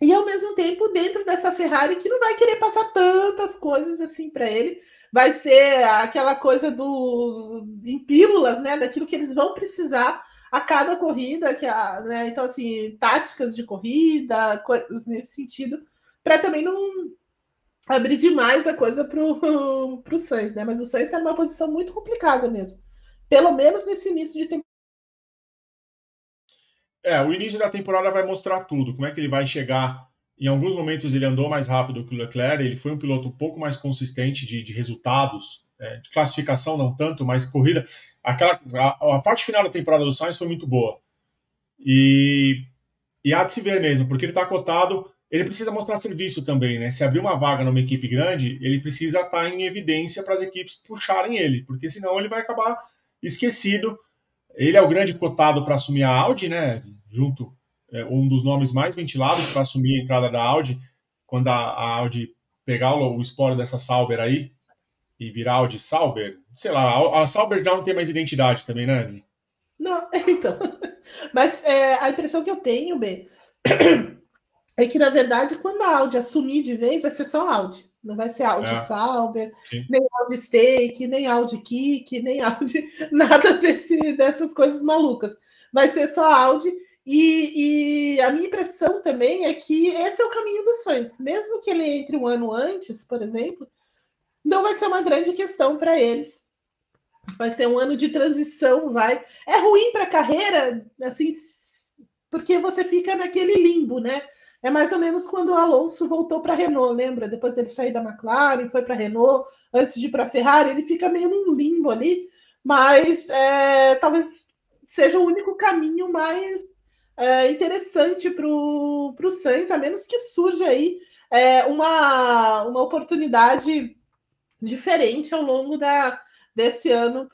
e ao mesmo tempo dentro dessa Ferrari que não vai querer passar tantas coisas assim para ele. Vai ser aquela coisa do em pílulas, né? Daquilo que eles vão precisar a cada corrida, que a, né, então assim, táticas de corrida, coisas nesse sentido, para também não abrir demais a coisa para o (laughs) Sainz, né? Mas o Sainz está numa posição muito complicada mesmo. Pelo menos nesse início de temporada. É, o início da temporada vai mostrar tudo, como é que ele vai chegar. Em alguns momentos ele andou mais rápido que o Leclerc, ele foi um piloto um pouco mais consistente de, de resultados, é, de classificação não tanto, mas corrida. Aquela, a, a, parte final da temporada do Sainz foi muito boa. E, e há de se ver mesmo, porque ele está cotado ele precisa mostrar serviço também, né? Se abrir uma vaga numa equipe grande, ele precisa estar tá em evidência para as equipes puxarem ele, porque senão ele vai acabar esquecido. Ele é o grande cotado para assumir a Audi, né? Junto, é, um dos nomes mais ventilados para assumir a entrada da Audi, quando a, a Audi pegar o, o espólio dessa Sauber aí e virar Audi Sauber. Sei lá, a, a Sauber já não tem mais identidade também, né? Não, (laughs) então. Mas é, a impressão que eu tenho, B, é que, na verdade, quando a Audi assumir de vez, vai ser só Audi. Não vai ser Audi é. Sauber, Sim. nem Audi Steak, nem Audi Kick, nem Audi, (laughs) nada desse, dessas coisas malucas. Vai ser só Audi. E, e, a minha impressão também é que esse é o caminho dos sonhos. Mesmo que ele entre um ano antes, por exemplo, não vai ser uma grande questão para eles. Vai ser um ano de transição, vai. É ruim para a carreira, assim, porque você fica naquele limbo, né? É mais ou menos quando o Alonso voltou para a Renault, lembra? Depois dele sair da McLaren, foi para a Renault, antes de ir para a Ferrari, ele fica meio num limbo ali, mas é, talvez seja o único caminho mais é, interessante para o Sainz, a menos que surja aí é, uma, uma oportunidade diferente ao longo da, desse ano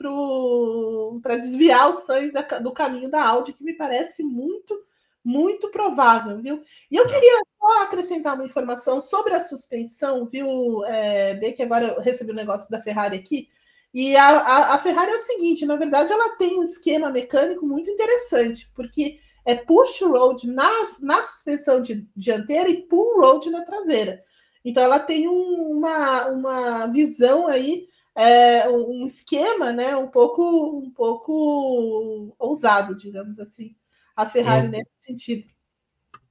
para desviar o Sainz da, do caminho da Audi, que me parece muito muito provável, viu? E eu queria só acrescentar uma informação sobre a suspensão, viu, é, B, que agora eu recebi o um negócio da Ferrari aqui. E a, a, a, Ferrari é o seguinte: na verdade, ela tem um esquema mecânico muito interessante, porque é push road na, na suspensão de, dianteira e pull road na traseira. Então, ela tem um, uma, uma visão aí, é, um esquema, né, um pouco, um pouco ousado, digamos assim a Ferrari eu, nesse sentido.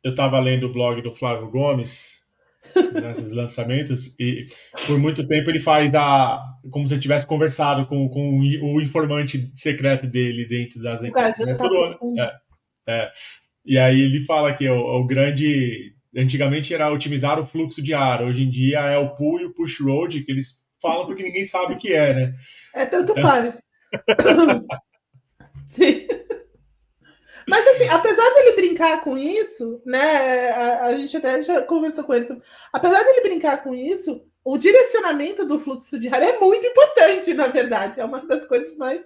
Eu estava lendo o blog do Flávio Gomes (laughs) nesses lançamentos e por muito tempo ele faz da como se tivesse conversado com, com o informante secreto dele dentro das equipes. Né? é, é. E aí ele fala que o, o, grande antigamente era otimizar o fluxo de ar, hoje em dia é o pull e o push road que eles falam porque ninguém sabe o que é, né? É tanto faz. (laughs) Sim. Mas assim, apesar dele brincar com isso, né? A, a, gente até já conversou com ele sobre. Apesar dele brincar com isso, o direcionamento do fluxo de ar é muito importante, na verdade. É uma das coisas mais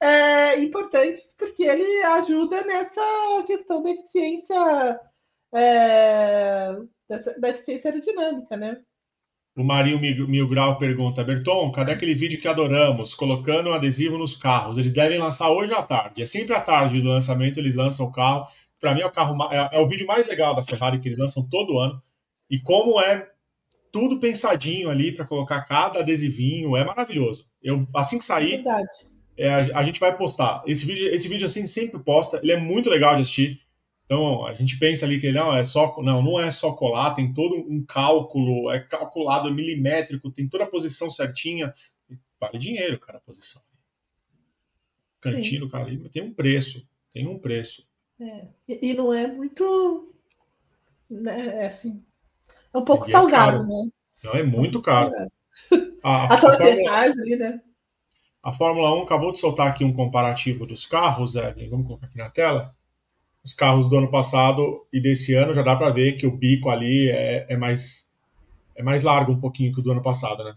é, importantes, porque ele ajuda nessa questão da eficiência, é, dessa, da eficiência aerodinâmica, né? O Marinho Mil Grau pergunta: Berton, cadê aquele vídeo que adoramos, colocando um adesivo nos carros? Eles devem lançar hoje à tarde. É sempre à tarde do lançamento, eles lançam o carro. Para mim, é o, carro, é, é, o vídeo mais legal da Ferrari que eles lançam todo ano. E como é tudo pensadinho ali para colocar cada adesivinho, é maravilhoso. Eu, assim que sair, é, a, a, gente vai postar. Esse vídeo, esse vídeo assim sempre posta, ele é muito legal de assistir. Então a gente pensa ali que não é só não, não é só colar, tem todo um cálculo, é calculado milimétrico, tem toda a posição certinha. Vale dinheiro, cara, a posição. Cantinho do cara tem um preço, tem um preço. É. E, não é muito, né, é assim, é um pouco é salgado, caro. né? Não é muito caro. A, a, a, Fórmula, ali, né? A Fórmula 1 acabou de soltar aqui um comparativo dos carros, é, vamos colocar aqui na tela os carros do ano passado e desse ano já dá para ver que o bico ali é, é, mais é mais largo um pouquinho que o do ano passado, né?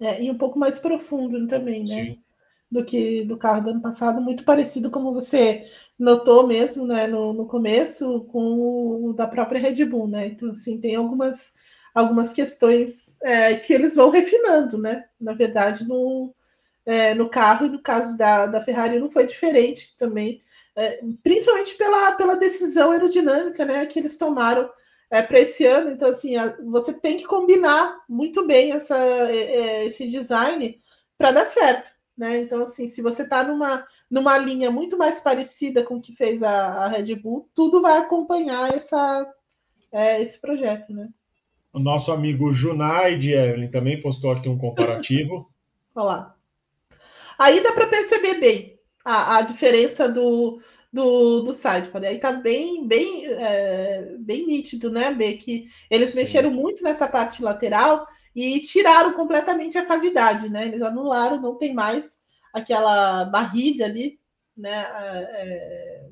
É, e um pouco mais profundo também, né? Sim. Do que do carro do ano passado, muito parecido como você notou mesmo, né, no, no começo com o da própria Red Bull, né? Então assim tem algumas algumas questões é, que eles vão refinando, né? Na verdade, no, é, no carro, e no caso da, da Ferrari não foi diferente também, é, principalmente pela, pela decisão aerodinâmica né, que eles tomaram é, para esse ano. Então, assim, a, você tem que combinar muito bem essa, é, é, esse design para dar certo. Né? Então, assim, se você está numa, numa linha muito mais parecida com o que fez a, a Red Bull, tudo vai acompanhar essa, é, esse projeto, né? O nosso amigo Junaid Evelyn também postou aqui um comparativo. (laughs) Olha lá. Aí dá para perceber bem a, a diferença do, do, do site. Aí tá bem, bem, é, bem nítido, né, B? Que eles Sim. mexeram muito nessa parte lateral e tiraram completamente a cavidade, né? Eles anularam, não tem mais aquela barriga ali, né? É,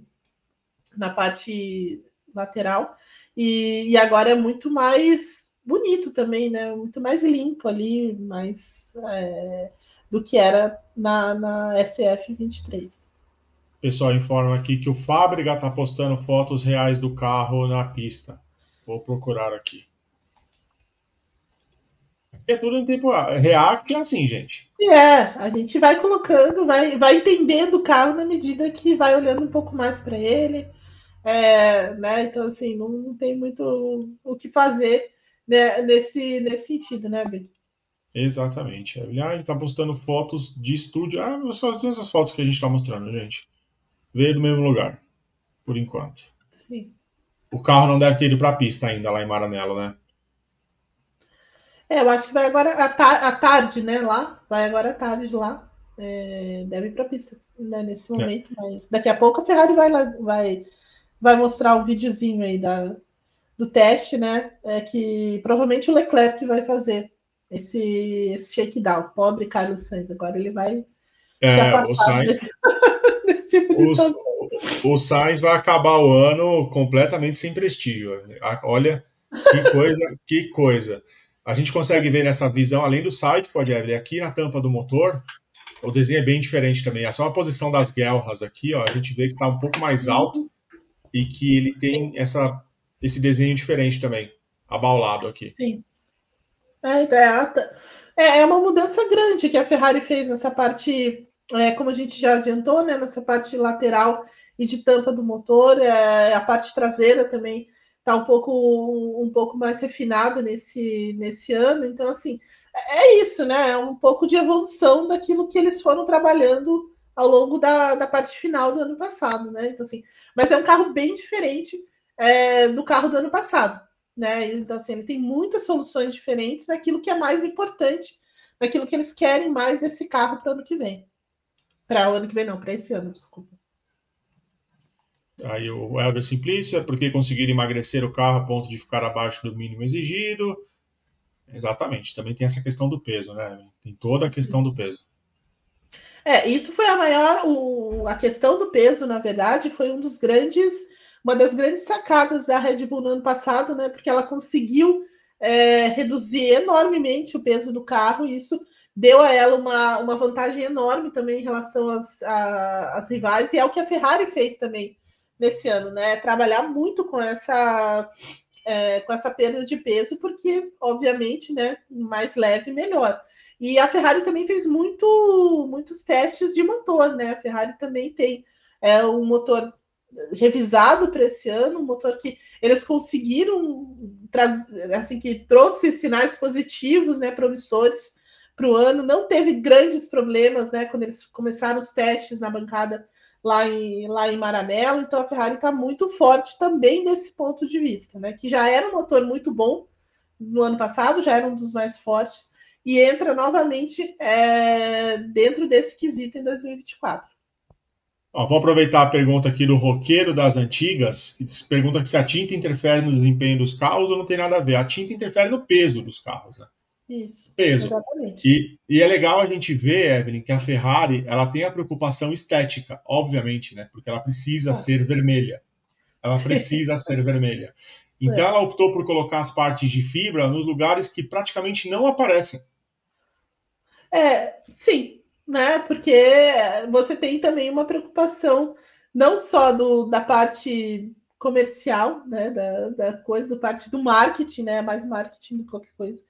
na parte lateral. E, e agora é muito mais bonito também, né? Muito mais limpo ali, mais é, do que era na, na SF23. O pessoal informa aqui que o Fábrica está postando fotos reais do carro na pista. Vou procurar aqui. É tudo em tempo React é assim, gente. É, a gente vai colocando, vai, vai entendendo o carro na medida que vai olhando um pouco mais para ele. É, né? Então, assim, não, tem muito o que fazer né, nesse, nesse sentido, né, Ben? Exatamente. Ah, ele tá postando fotos de estúdio. Ah, são as mesmas fotos que a gente tá mostrando, gente. Veio do mesmo lugar, por enquanto. Sim. O carro não deve ter ido pra pista ainda lá em Maranello, né? É, eu acho que vai agora à, tarde, né? Lá. Vai agora à tarde lá. É, deve ir pra pista né, nesse é. momento, é. mas daqui a pouco a Ferrari vai, vai, vai mostrar o um videozinho aí da, do teste, né? É que provavelmente o Leclerc vai fazer esse, esse shakedown. Pobre Carlos Sainz, agora ele vai é, o Sainz, desse, (laughs) desse tipo de o, o Sainz vai acabar o ano completamente sem prestígio. Olha que (laughs) coisa, que coisa. A gente consegue ver nessa visão, além do site, pode ver aqui na tampa do motor, o desenho é bem diferente também. É só a posição das guerras aqui, ó, a gente vê que está um pouco mais alto e que ele tem essa, esse desenho diferente também, abaulado aqui. Sim. É, então, é, é, é uma mudança grande que a Ferrari fez nessa parte, é, como a gente já adiantou, né, nessa parte lateral e de tampa do motor, é, a parte traseira também está um pouco um pouco mais refinada nesse, nesse ano. Então, assim, é isso, né? É um pouco de evolução daquilo que eles foram trabalhando ao longo da, da parte final do ano passado, né? Então, assim, mas é um carro bem diferente é, do carro do ano passado né? Então, assim, ele tem muitas soluções diferentes naquilo que é mais importante, naquilo que eles querem mais nesse carro para o ano que vem. Para o ano que vem, não, para esse ano, desculpa. Aí o Helder Simplício é porque conseguiram emagrecer o carro a ponto de ficar abaixo do mínimo exigido. Exatamente, também tem essa questão do peso, né? Tem toda a questão do peso. É, isso foi a maior. O, a questão do peso, na verdade, foi um dos grandes uma das grandes sacadas da Red Bull no ano passado, né? Porque ela conseguiu é, reduzir enormemente o peso do carro, e isso deu a ela uma, uma vantagem enorme também em relação às, às rivais, e é o que a Ferrari fez também nesse ano, né? Trabalhar muito com essa. É, com essa perda de peso, porque, obviamente, né, mais leve, melhor. E a Ferrari também fez muito, muitos testes de motor, né? A Ferrari também tem é, um motor revisado para esse ano, um motor que eles conseguiram trazer, assim, que trouxe sinais positivos, né, promissores para o ano, não teve grandes problemas, né, quando eles começaram os testes na bancada lá em, lá em Maranello, então a Ferrari está muito forte também desse ponto de vista, né, que já era um motor muito bom no ano passado, já era um dos mais fortes, e entra novamente é, dentro desse quesito em 2024. Ó, vou aproveitar a pergunta aqui do roqueiro das antigas, que pergunta se a tinta interfere no desempenho dos carros ou não tem nada a ver. A tinta interfere no peso dos carros, né? Isso. Peso. Exatamente. E, e é legal a gente ver, Evelyn, que a Ferrari ela tem a preocupação estética, obviamente, né? Porque ela precisa ah. ser vermelha. Ela precisa ser (laughs) vermelha. Então é. ela optou por colocar as partes de fibra nos lugares que praticamente não aparecem. É, sim, né? Porque você tem também uma preocupação não só do, da parte comercial, né? Da, da coisa, da parte do marketing, né? Mais marketing do que qualquer coisa.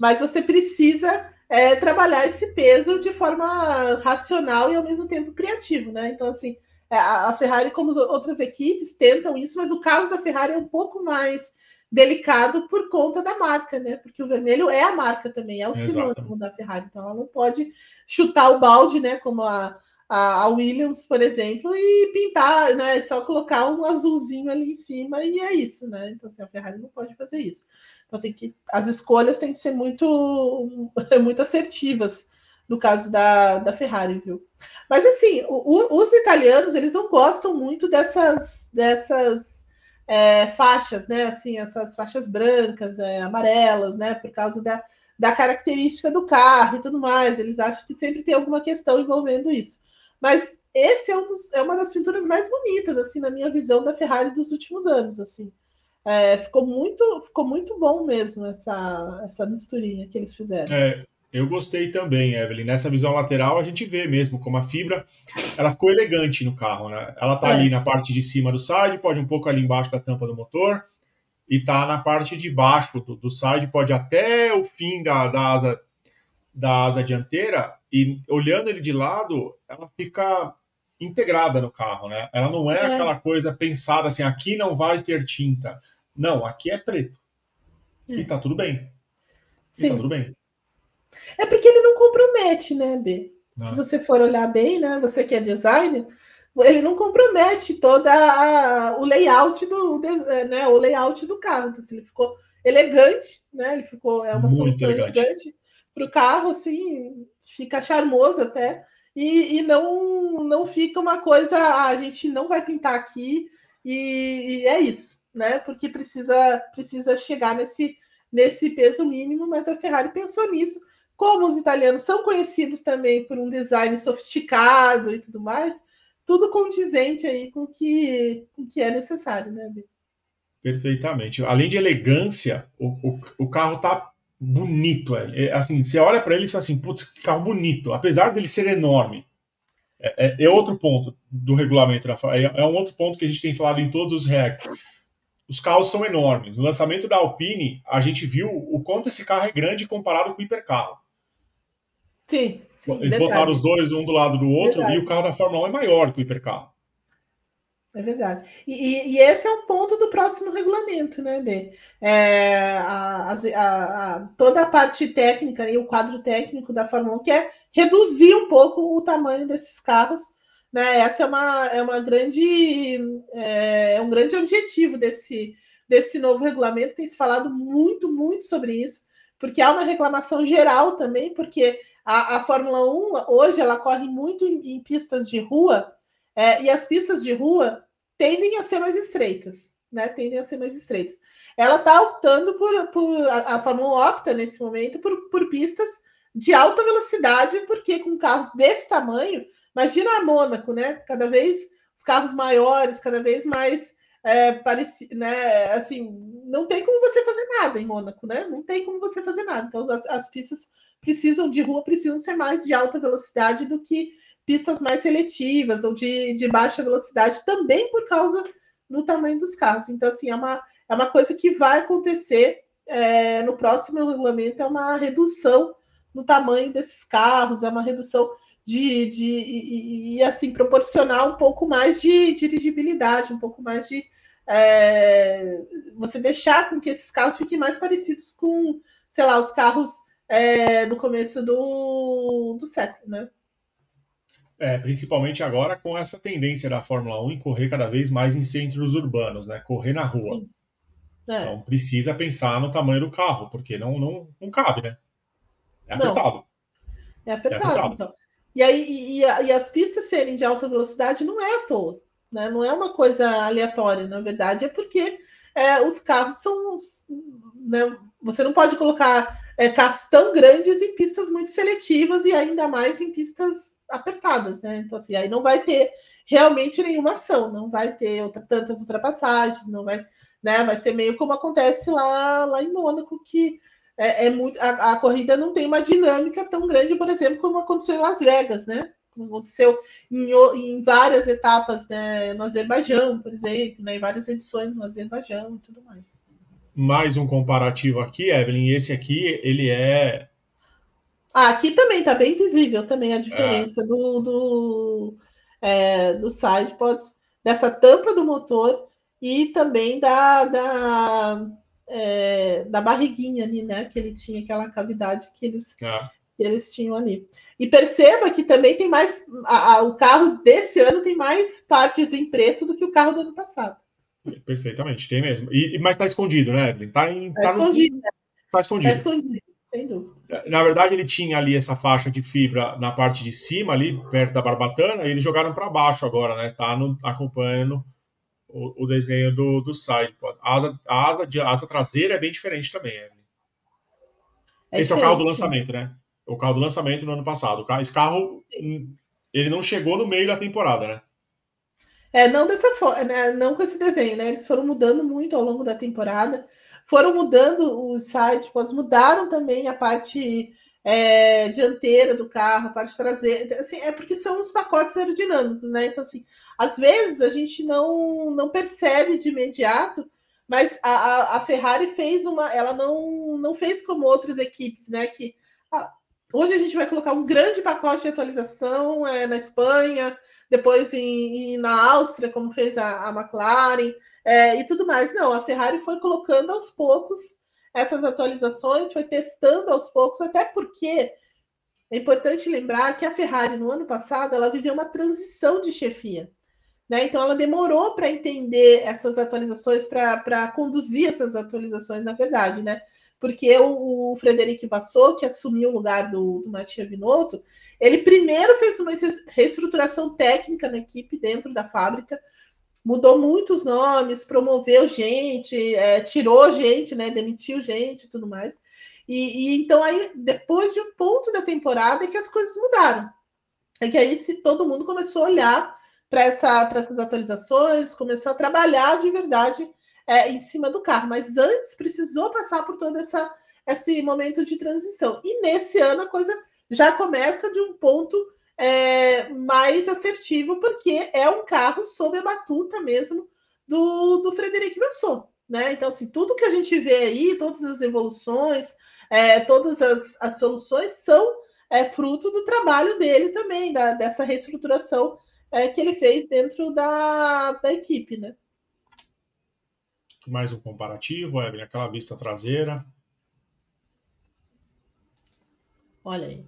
Mas você precisa é, trabalhar esse peso de forma racional e ao mesmo tempo criativo, né? Então, assim, é, a Ferrari, como outras equipes, tentam isso, mas o caso da Ferrari é um pouco mais delicado por conta da marca, né? Porque o vermelho é a marca também, é o sinônimo da Ferrari, então ela não pode chutar o balde, né? Como a, a, Williams, por exemplo, e pintar, né? Só colocar um azulzinho ali em cima e é isso, né? Então, assim, a Ferrari não pode fazer isso. Então tem que. As escolhas têm que ser muito, (laughs) muito assertivas no caso da, da Ferrari, viu? Mas assim, o, os italianos eles não gostam muito dessas dessas é, faixas, né? Assim, essas faixas brancas, é, amarelas, né? Por causa da, da característica do carro e tudo mais. Eles acham que sempre tem alguma questão envolvendo isso. Mas esse é, um dos, é uma das pinturas mais bonitas, assim, na minha visão da Ferrari dos últimos anos, assim. É, ficou muito ficou muito bom mesmo essa, essa misturinha que eles fizeram. É, eu gostei também, Evelyn. Nessa visão lateral, a gente vê mesmo como a fibra ela ficou elegante no carro, né? Ela tá é. ali na parte de cima do side, pode um pouco ali embaixo da tampa do motor, e tá na parte de baixo do, do side, pode até o fim da, da, asa, da asa dianteira, e olhando ele de lado, ela fica integrada no carro, né? Ela não é, é. aquela coisa pensada assim, aqui não vai ter tinta. Não, aqui é preto. É. E tá tudo bem. Sim. E tá tudo bem. É porque ele não compromete, né, B? Não. Se você for olhar bem, né? Você que é designer, ele não compromete toda a, o layout do, né, o layout do carro. Então, assim, ele ficou elegante, né? Ele ficou é uma Muito solução elegante, elegante para o carro, assim, fica charmoso até. E, e, não não fica uma coisa, ah, a gente não vai pintar aqui e, e é isso, né? Porque precisa precisa chegar nesse nesse peso mínimo, mas a Ferrari pensou nisso como os italianos são conhecidos também por um design sofisticado e tudo mais, tudo condizente aí com que, o que é necessário, né, Bê? Perfeitamente. Além de elegância, o, o, o carro tá bonito. É, é assim, você olha para ele e fala assim, putz, que carro bonito. Apesar dele ser enorme. É, é, é outro ponto do regulamento é, é um outro ponto que a gente tem falado em todos os reacts. Os carros são enormes. No lançamento da Alpine, a gente viu o quanto esse carro é grande comparado com o hipercarro. Sim. sim Eles verdade. botaram os dois um do lado do outro verdade. e o carro da Fórmula 1 é maior que o hipercarro. É verdade. E, e, esse é um ponto do próximo regulamento, né, B? É, a, a, a, toda a parte técnica e o quadro técnico da Fórmula 1 quer reduzir um pouco o tamanho desses carros. Né? Essa é uma, é uma grande é, é um grande objetivo desse, desse novo regulamento. Tem se falado muito, muito sobre isso, porque há uma reclamação geral também, porque a, a Fórmula 1 hoje ela corre muito em, em pistas de rua, é, e as pistas de rua tendem a ser mais estreitas, né? Tendem a ser mais estreitas. Ela está optando por, por a, a Fórmula 1 opta nesse momento por, por pistas de alta velocidade, porque com carros desse tamanho, imagina a Mônaco, né? Cada vez os carros maiores, cada vez mais é, pareci, né? Assim, não tem como você fazer nada em Mônaco, né? Não tem como você fazer nada. Então as, as pistas precisam de rua precisam ser mais de alta velocidade do que pistas mais seletivas ou de, de baixa velocidade, também por causa do tamanho dos carros. Então, assim, é uma, é uma coisa que vai acontecer é, no próximo regulamento, é uma redução no tamanho desses carros, é uma redução de, de e, e, assim proporcionar um pouco mais de dirigibilidade, um pouco mais de é, você deixar com que esses carros fiquem mais parecidos com, sei lá, os carros é, do começo do, do século, né? É, principalmente agora com essa tendência da Fórmula 1 em correr cada vez mais em centros urbanos, né? Correr na rua. É. Então precisa pensar no tamanho do carro, porque não, não, não cabe, né? É apertado. É apertado, é apertado. então. E aí, e, e, as pistas serem de alta velocidade não é à toa, né? Não é uma coisa aleatória, na verdade, é porque é, os carros são. Né, você não pode colocar é, carros tão grandes em pistas muito seletivas e ainda mais em pistas apertadas, né? Então, assim, aí não vai ter realmente nenhuma ação, não vai ter outra, tantas ultrapassagens, não vai, né? Vai ser meio como acontece lá, lá em Mônaco, que é, é muito, a, a, corrida não tem uma dinâmica tão grande, por exemplo, como aconteceu em Las Vegas, né? Como aconteceu em, em várias etapas né, no Azerbaijão, por exemplo, né, em várias edições no Azerbaijão e tudo mais mais um comparativo aqui, Evelyn. Esse aqui, ele é Ah, aqui também está bem visível também a diferença é. do, do, é, do sidepods, dessa tampa do motor e também da, da, é, da barriguinha ali, né? Que ele tinha aquela cavidade que eles, é. que eles tinham ali. E perceba que também tem mais. A, a, o carro desse ano tem mais partes em preto do que o carro do ano passado. Perfeitamente, tem mesmo. E, mas está escondido, né, Evelyn? Está tá, tá escondido. Está escondido. Tá escondido, sem dúvida. Na verdade, ele tinha ali essa faixa de fibra na parte de cima, ali, perto da barbatana, e eles jogaram para baixo agora, né? Tá no, acompanhando o, o desenho do, do side. A asa, a, asa, a asa traseira é bem diferente também, Evelyn. É Esse é o carro do lançamento, né? O carro do lançamento no ano passado. Esse carro, ele não chegou no meio da temporada, né? É, não dessa forma, né? não com esse desenho, né? Eles foram mudando muito ao longo da temporada, foram mudando os sidepods, mudaram também a parte é, dianteira do carro, a parte traseira. Assim, é porque são os pacotes aerodinâmicos, né? Então, assim, às vezes a gente não, não percebe de imediato, mas a, a, a Ferrari fez uma. Ela não, não fez como outras equipes, né? Que ah, hoje a gente vai colocar um grande pacote de atualização é, na Espanha depois em, em, na Áustria, como fez a, a McLaren, é, e tudo mais. Não, a Ferrari foi colocando aos poucos essas atualizações, foi testando aos poucos, até porque é importante lembrar que a Ferrari, no ano passado, ela viveu uma transição de chefia. Né? Então, ela demorou para entender essas atualizações, para conduzir essas atualizações, na verdade, né? Porque o, Frederic Vassou, que assumiu o lugar do, do Matia Binotto, ele primeiro fez uma reestruturação técnica na equipe dentro da fábrica, mudou muitos nomes, promoveu gente, é, tirou gente, né, demitiu gente e tudo mais. E, e, então aí, depois de um ponto da temporada, é que as coisas mudaram. É que aí se todo mundo começou a olhar para essa, essas atualizações, começou a trabalhar de verdade é, em cima do carro. Mas antes precisou passar por todo essa, esse momento de transição. E nesse ano a coisa já começa de um ponto é, mais assertivo, porque é um carro sob a batuta mesmo do, do Frederic Vassou. Né? Então, assim, tudo que a gente vê aí, todas as evoluções, é, todas as, as soluções são é, fruto do trabalho dele também, da, dessa reestruturação é, que ele fez dentro da, da equipe, né? Mais um comparativo, Evelyn, aquela vista traseira. Olha aí.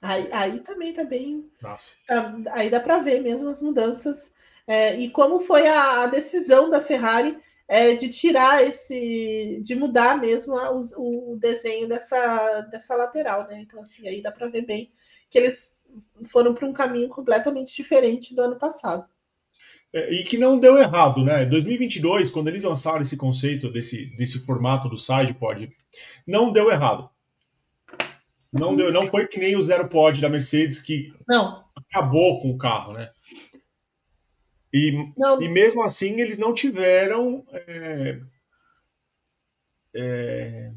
Aí, aí também tá bem. Nossa. Tá, aí dá para ver mesmo as mudanças. É, e como foi a, a decisão da Ferrari é, de tirar esse. de mudar mesmo a, o, o, desenho dessa, dessa lateral, né? Então, assim, aí dá para ver bem que eles foram para um caminho completamente diferente do ano passado. É, e que não deu errado, né? 2022, quando eles lançaram esse conceito desse, desse formato do sidepod, não deu errado. Não deu, não foi que nem o zero pod da Mercedes que não. acabou com o carro, né? E, e mesmo assim eles não tiveram é, é,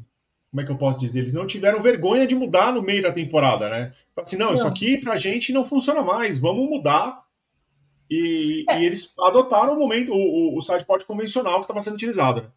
como é que eu posso dizer? Eles não tiveram vergonha de mudar no meio da temporada, né? Assim, não, não. isso aqui pra gente não funciona mais, vamos mudar. E, é. e eles adotaram o momento, o, o, sidepod convencional que estava sendo utilizado. Né?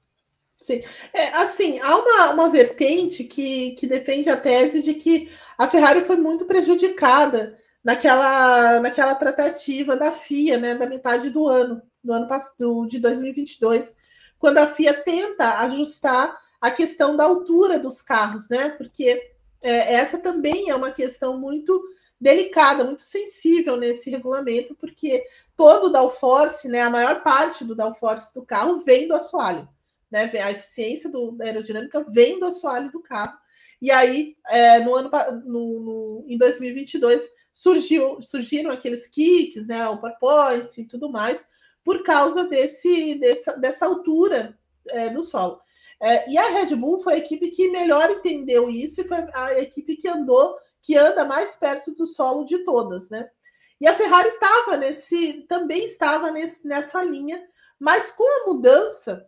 Sim. É, assim, há uma, uma vertente que, que defende a tese de que a Ferrari foi muito prejudicada naquela, naquela tratativa da FIA, né, da metade do ano, do ano passado, de 2022, quando a FIA tenta ajustar a questão da altura dos carros, né, porque é, essa também é uma questão muito delicada, muito sensível nesse regulamento, porque todo o downforce, né, a maior parte do downforce do carro vem do assoalho né? A eficiência do, da aerodinâmica vem do assoalho do carro. E aí, é, no ano no, no, em 2022, surgiu, surgiram aqueles kicks, né? O porpoise e tudo mais, por causa desse, dessa, dessa altura é, no solo. É, e a Red Bull foi a equipe que melhor entendeu isso e foi a equipe que andou, que anda mais perto do solo de todas, né? E a Ferrari estava nesse, também estava nesse, nessa linha, mas com a mudança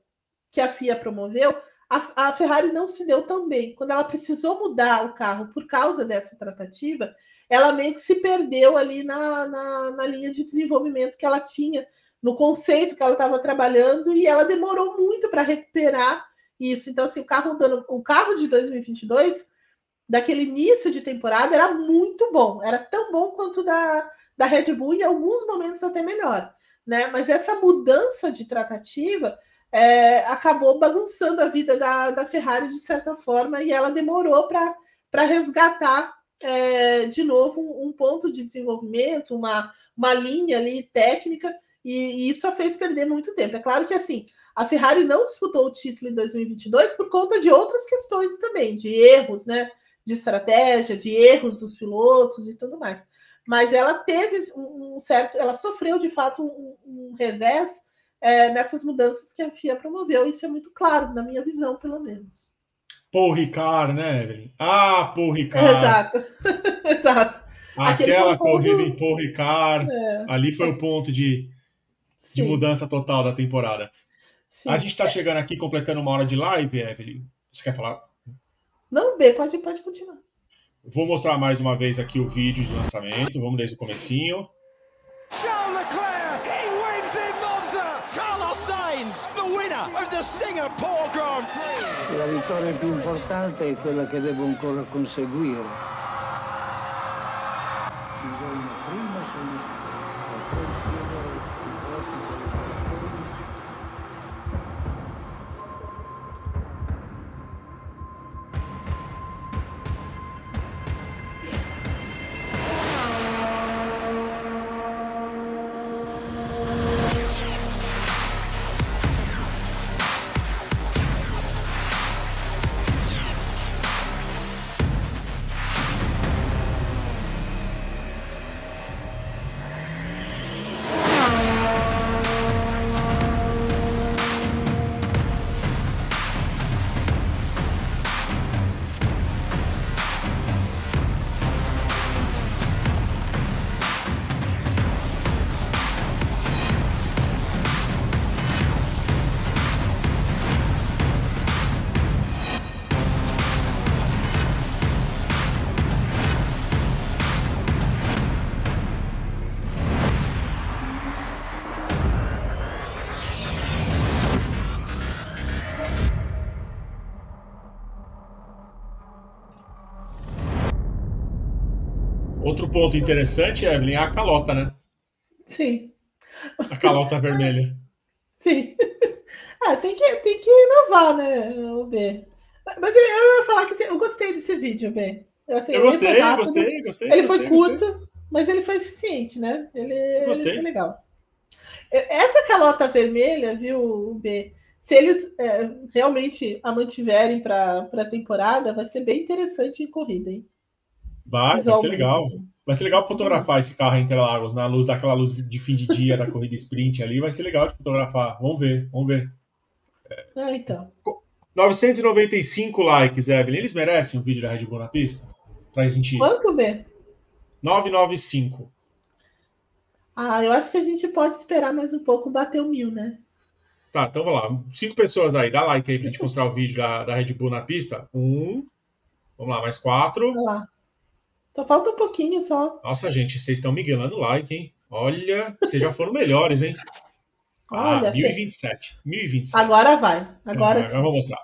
que a FIA promoveu, a, a, Ferrari não se deu tão bem. Quando ela precisou mudar o carro por causa dessa tratativa, ela meio que se perdeu ali na, na, na linha de desenvolvimento que ela tinha, no conceito que ela estava trabalhando, e ela demorou muito para recuperar isso. Então, assim, o carro, o carro de 2022 daquele início de temporada era muito bom, era tão bom quanto da, da Red Bull em alguns momentos até melhor, né? Mas essa mudança de tratativa é, acabou bagunçando a vida da, da Ferrari de certa forma e ela demorou para resgatar é, de novo um, um, ponto de desenvolvimento, uma, uma linha ali técnica, e, e isso a fez perder muito tempo. É claro que assim, a Ferrari não disputou o título em 2022 por conta de outras questões também, de erros, né? De estratégia, de erros dos pilotos e tudo mais. Mas ela teve um certo, ela sofreu de fato um, um revés é, nessas mudanças que a FIA promoveu. Isso é muito claro, na minha visão, pelo menos. Paul Ricard, né, Evelyn? Ah, Paul Ricard. Exato, (laughs) exato. Aquela corrida em Paul Ricard, é. ali foi o ponto de, de mudança total da temporada. Sim. A gente está chegando aqui completando uma hora de live, Evelyn. Você quer falar? Não, B, pode, pode continuar. Vou mostrar mais uma vez aqui o vídeo de lançamento. Vamos desde o comecinho. Charles Leclerc, he wins in Monza. Carlos Sainz, the winner of the Singapore Grand Prix. La vittoria più importante è quella che devo ancora conseguire. Bisogna prima Outro ponto interessante, Evelyn, é a calota, né? Sim. A calota vermelha. (laughs) Sim. (laughs) Ah, tem que, tem que inovar, né, o B. Mas eu, eu ia falar que eu gostei desse vídeo, B. Assim, eu gostei, rápido, gostei, gostei. Ele gostei, foi curto, gostei. mas ele foi eficiente, né? Ele, gostei. ele foi legal. Essa calota vermelha, viu, B? Se eles é, realmente a mantiverem para a temporada, vai ser bem interessante em corrida, hein? Vai, vai ser legal. Assim. Vai ser legal fotografar esse carro entre Interlagos, na luz daquela luz de fim de dia da corrida sprint ali. Vai ser legal de fotografar. Vamos ver, vamos ver. É, então. 995 likes, Evelyn. Eles merecem um vídeo da Red Bull na pista? Pra gente. Quanto, B? 995. Ah, eu acho que a gente pode esperar mais um pouco bater o mil, né? Tá, então vamos lá. Cinco pessoas aí, dá like aí pra gente mostrar o vídeo da, da Red Bull na pista. Um. Vamos lá, mais quatro. Vamos lá. Só falta um pouquinho só. Nossa, gente, vocês estão miguelando like, hein? Olha, vocês já foram melhores, hein? (laughs) Olha, ah, 1027. 1027. Agora vai. Agora sim. Eu vou mostrar.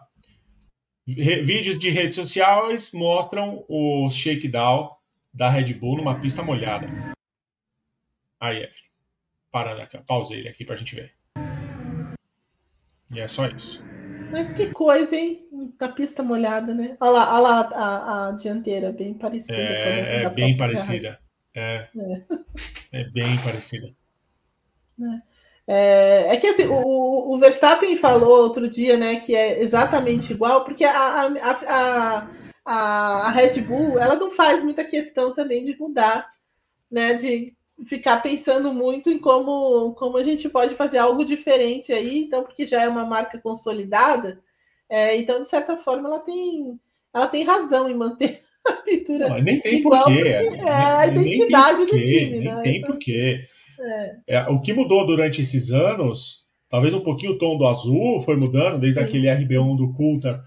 Vídeos de redes sociais mostram o shakedown da Red Bull numa pista molhada. Aí, Evelyn. Para, aqui, pausei ele aqui pra gente ver. E é só isso. Mas que coisa, hein? Da pista molhada, né? Olha lá, olha lá a, a, dianteira, bem parecida. É, é bem parecida. É, é. é. bem parecida. É. É, é, que assim, o, o, Verstappen falou outro dia, né, que é exatamente igual, porque a, a, a, a, Red Bull ela não faz muita questão também de mudar, né, de ficar pensando muito em como, como a gente pode fazer algo diferente aí, então, porque já é uma marca consolidada, é, então, de certa forma, ela tem, ela tem razão em manter (laughs) a pintura. Não, nem tem porquê. É a identidade do time. Nem né? tem então, porquê. É. É, o que mudou durante esses anos, talvez um pouquinho o tom do azul foi mudando, desde Sim. aquele RB1 do Coulter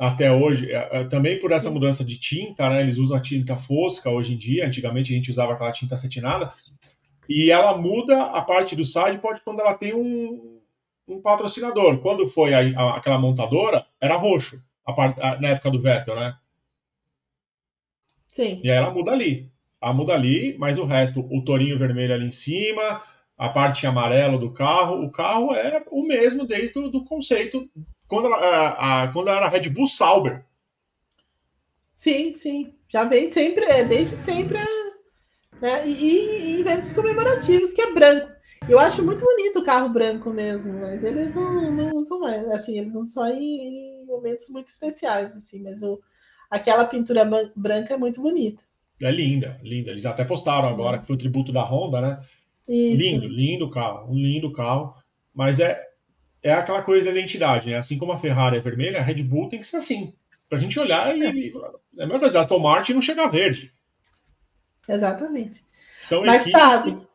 até hoje, é, é, também por essa mudança de tinta, né? Eles usam a tinta fosca hoje em dia. Antigamente a gente usava aquela tinta acetinada. E ela muda a parte do sidepod quando ela tem um, um patrocinador. Quando foi a, a, aquela montadora, era roxo, a part, na época do Vettel, né? Sim. E aí ela muda ali. Ela muda ali, mas o resto, o torinho vermelho ali em cima, a parte amarela do carro, o carro é o mesmo desde o do conceito quando ela, a, a, quando era Red Bull Sauber. Sim, sim. Já vem sempre, é, desde sempre. Né? E, e eventos comemorativos, que é branco. Eu acho muito bonito o carro branco mesmo, mas eles não, não usam mais. Assim, eles usam só em, em momentos muito especiais, assim, mas o, aquela pintura branca é muito bonita. É linda, linda. Eles até postaram agora que foi o tributo da Honda, né? Isso. Lindo, lindo carro, um lindo carro. Mas é, é aquela coisa da identidade, né? Assim como a Ferrari é vermelha, a Red Bull tem que ser assim. Pra gente olhar e. É, é a mesma coisa, a Aston Martin não chega verde. Exatamente. São Mas sabe, que...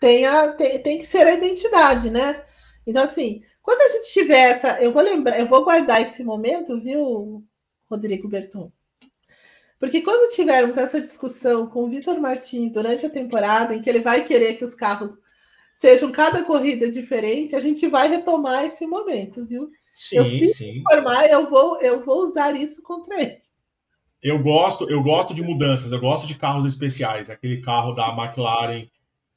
tem, a, tem, tem que ser a identidade, né? Então, assim, quando a gente tiver essa. Eu vou lembrar, eu vou guardar esse momento, viu, Rodrigo Berton? Porque quando tivermos essa discussão com o Vitor Martins durante a temporada, em que ele vai querer que os carros sejam cada corrida diferente, a gente vai retomar esse momento, viu? Sim, eu, se sim. Formar, eu vou, eu vou usar isso contra ele. Eu gosto, eu gosto de mudanças, eu gosto de carros especiais, aquele carro da McLaren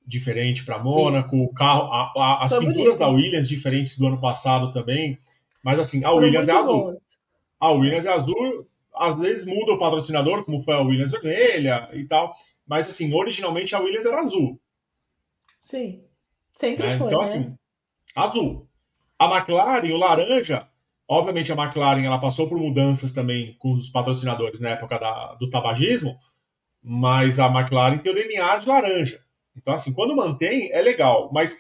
diferente para Mônaco, o carro, a, a, as pinturas bonito. da Williams diferentes do ano passado também, mas assim, a Foram Williams é azul. A Williams é azul, às vezes muda o patrocinador, como foi a Williams vermelha e tal, mas assim, originalmente a Williams era azul. Sim. Sempre né? foi. Então, né? assim, azul. A McLaren, o laranja, obviamente a McLaren ela passou por mudanças também com os patrocinadores na época da, do tabagismo, mas a McLaren tem o DNA de laranja. Então, assim, quando mantém, é legal, mas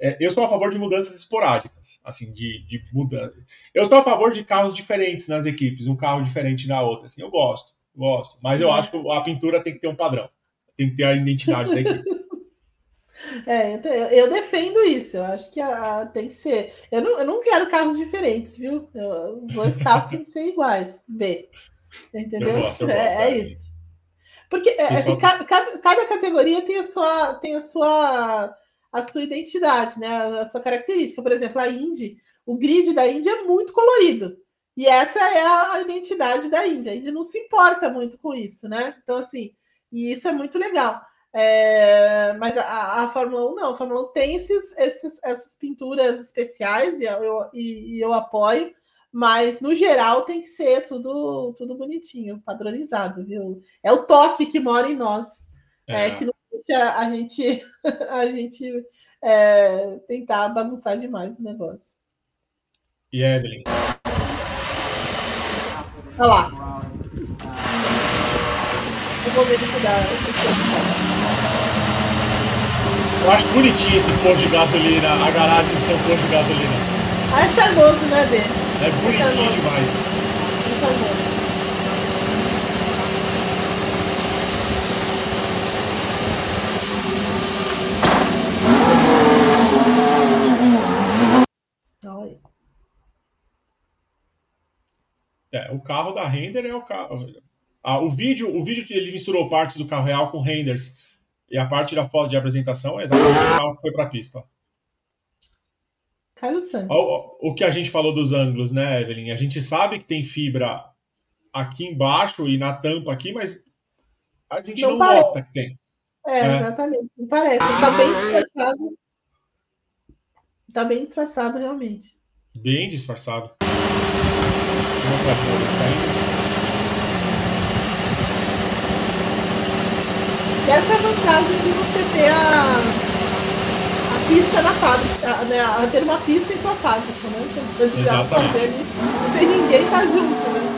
é, eu sou a favor de mudanças esporádicas, assim, de, de mudança. Eu sou a favor de carros diferentes nas equipes, um carro diferente da outra, assim, eu gosto, gosto, mas eu acho que a pintura tem que ter um padrão, tem que ter a identidade da equipe. (laughs) É, eu defendo isso. Eu acho que a, a, tem que ser. Eu não, eu não quero carros diferentes, viu? Eu, os dois carros têm que ser iguais. B. Entendeu? Eu gosto, eu é, gosto, é, é isso. Porque é, é só... cada, cada, categoria tem a sua, tem a sua, a sua identidade, né? A sua característica. Por exemplo, a Indy, o grid da Indy é muito colorido. E essa é a identidade da Indy. A Indy não se importa muito com isso, né? Então, assim, e isso é muito legal. É, mas a, a, Fórmula 1 não, a Fórmula 1 tem esses, esses, essas pinturas especiais e eu, e, e eu apoio, mas no geral tem que ser tudo, tudo bonitinho, padronizado, viu? É o toque que mora em nós, é. É, que não deixa a gente, (laughs) a gente é, tentar bagunçar demais o negócio. E Evelyn? Olha lá. Eu vou verificar. Eu acho bonitinho esse posto de gasolina, a garagem do seu posto de gasolina. Ah, é charmoso, né, Bê? É bonitinho é demais. É charmoso. É, o carro da Render é o carro. Ah, o vídeo, o vídeo que ele misturou partes do carro real com renders e a parte da foto de apresentação é exatamente o que foi para a pista. Carlos Santos. O, o, que a gente falou dos ângulos, né, Evelyn? A gente sabe que tem fibra aqui embaixo e na tampa aqui, mas a gente não, não nota que tem. É, é, exatamente. Não parece. Está bem disfarçado. Está bem disfarçado, realmente. Bem disfarçado. Vamos novo saindo. Essa é a vantagem de você ter a, a pista na fábrica, né? A ter uma pista em sua fábrica, né? Então, Exatamente. não tem ninguém tá junto, né?